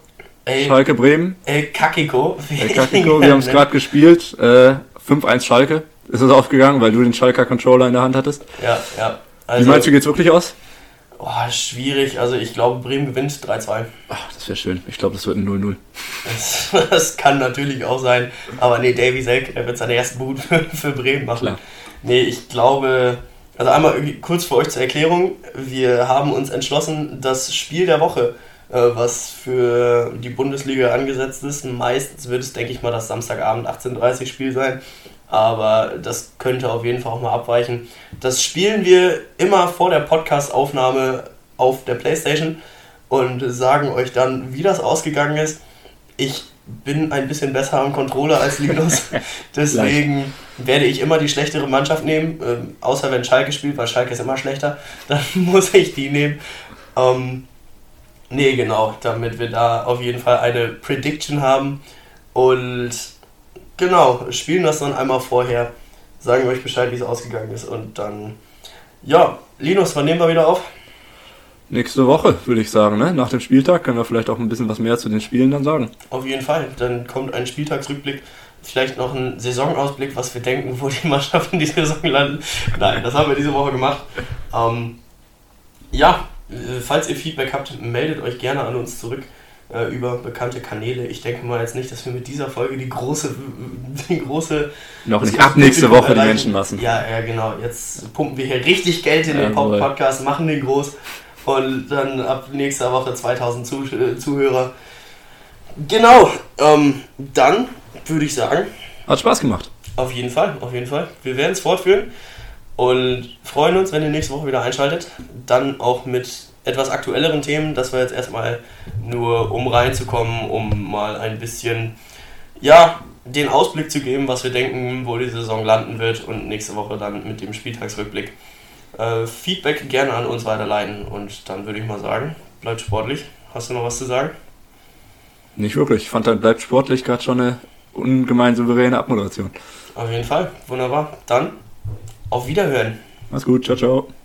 Ey, Schalke Bremen. El Kakiko. El Kakiko, wir haben es gerade gespielt. Äh, 5-1 Schalke ist es aufgegangen, weil du den Schalker Controller in der Hand hattest. Ja, ja. Also, Wie meinst du, geht's wirklich aus? Oh, schwierig. Also ich glaube, Bremen gewinnt 3-2. Das wäre schön. Ich glaube, das wird ein 0-0. Das, das, kann natürlich auch sein. Aber nee, Davy Selk, er wird seine ersten Boot für, für Bremen machen. Klar. Nee, ich glaube, also einmal kurz für euch zur Erklärung. Wir haben uns entschlossen, das Spiel der Woche, äh, was für die Bundesliga angesetzt ist, meistens wird es, denke ich mal, das Samstagabend 18.30 Spiel sein aber das könnte auf jeden Fall auch mal abweichen. Das spielen wir immer vor der Podcast-Aufnahme auf der Playstation und sagen euch dann, wie das ausgegangen ist. Ich bin ein bisschen besser am Controller als Linus, deswegen werde ich immer die schlechtere Mannschaft nehmen, ähm, außer wenn Schalke spielt, weil Schalke ist immer schlechter, dann muss ich die nehmen. Ähm, nee, genau, damit wir da auf jeden Fall eine Prediction haben und Genau, spielen das dann einmal vorher, sagen euch Bescheid, wie es ausgegangen ist und dann, ja, Linus, wann nehmen wir wieder auf? Nächste Woche, würde ich sagen, ne? Nach dem Spieltag können wir vielleicht auch ein bisschen was mehr zu den Spielen dann sagen. Auf jeden Fall, dann kommt ein Spieltagsrückblick, vielleicht noch ein Saisonausblick, was wir denken, wo die Mannschaften die Saison landen. Nein, das haben wir diese Woche gemacht. Ähm, ja, falls ihr Feedback habt, meldet euch gerne an uns zurück äh, über bekannte Kanäle. Ich denke mal jetzt nicht, dass wir mit dieser Folge die große, die große noch nicht ab nächste Woche erreichen. die Menschenmassen. Ja, ja, genau. Jetzt pumpen wir hier richtig Geld in den Pop Podcast, machen den groß und dann ab nächster Woche 2000 Zuh äh, Zuhörer. Genau. Ähm, dann würde ich sagen. Hat Spaß gemacht. Auf jeden Fall, auf jeden Fall. Wir werden es fortführen und freuen uns, wenn ihr nächste Woche wieder einschaltet. Dann auch mit etwas aktuelleren Themen. Das war jetzt erstmal nur, um reinzukommen, um mal ein bisschen, ja, den Ausblick zu geben, was wir denken, wo die Saison landen wird und nächste Woche dann mit dem Spieltagsrückblick äh, Feedback gerne an uns weiterleiten. Und dann würde ich mal sagen, bleibt sportlich. Hast du noch was zu sagen? Nicht wirklich. Ich fand dann bleibt sportlich gerade schon eine ungemein souveräne Abmoderation. Auf jeden Fall. Wunderbar. Dann auf Wiederhören. Mach's gut. Ciao, ciao.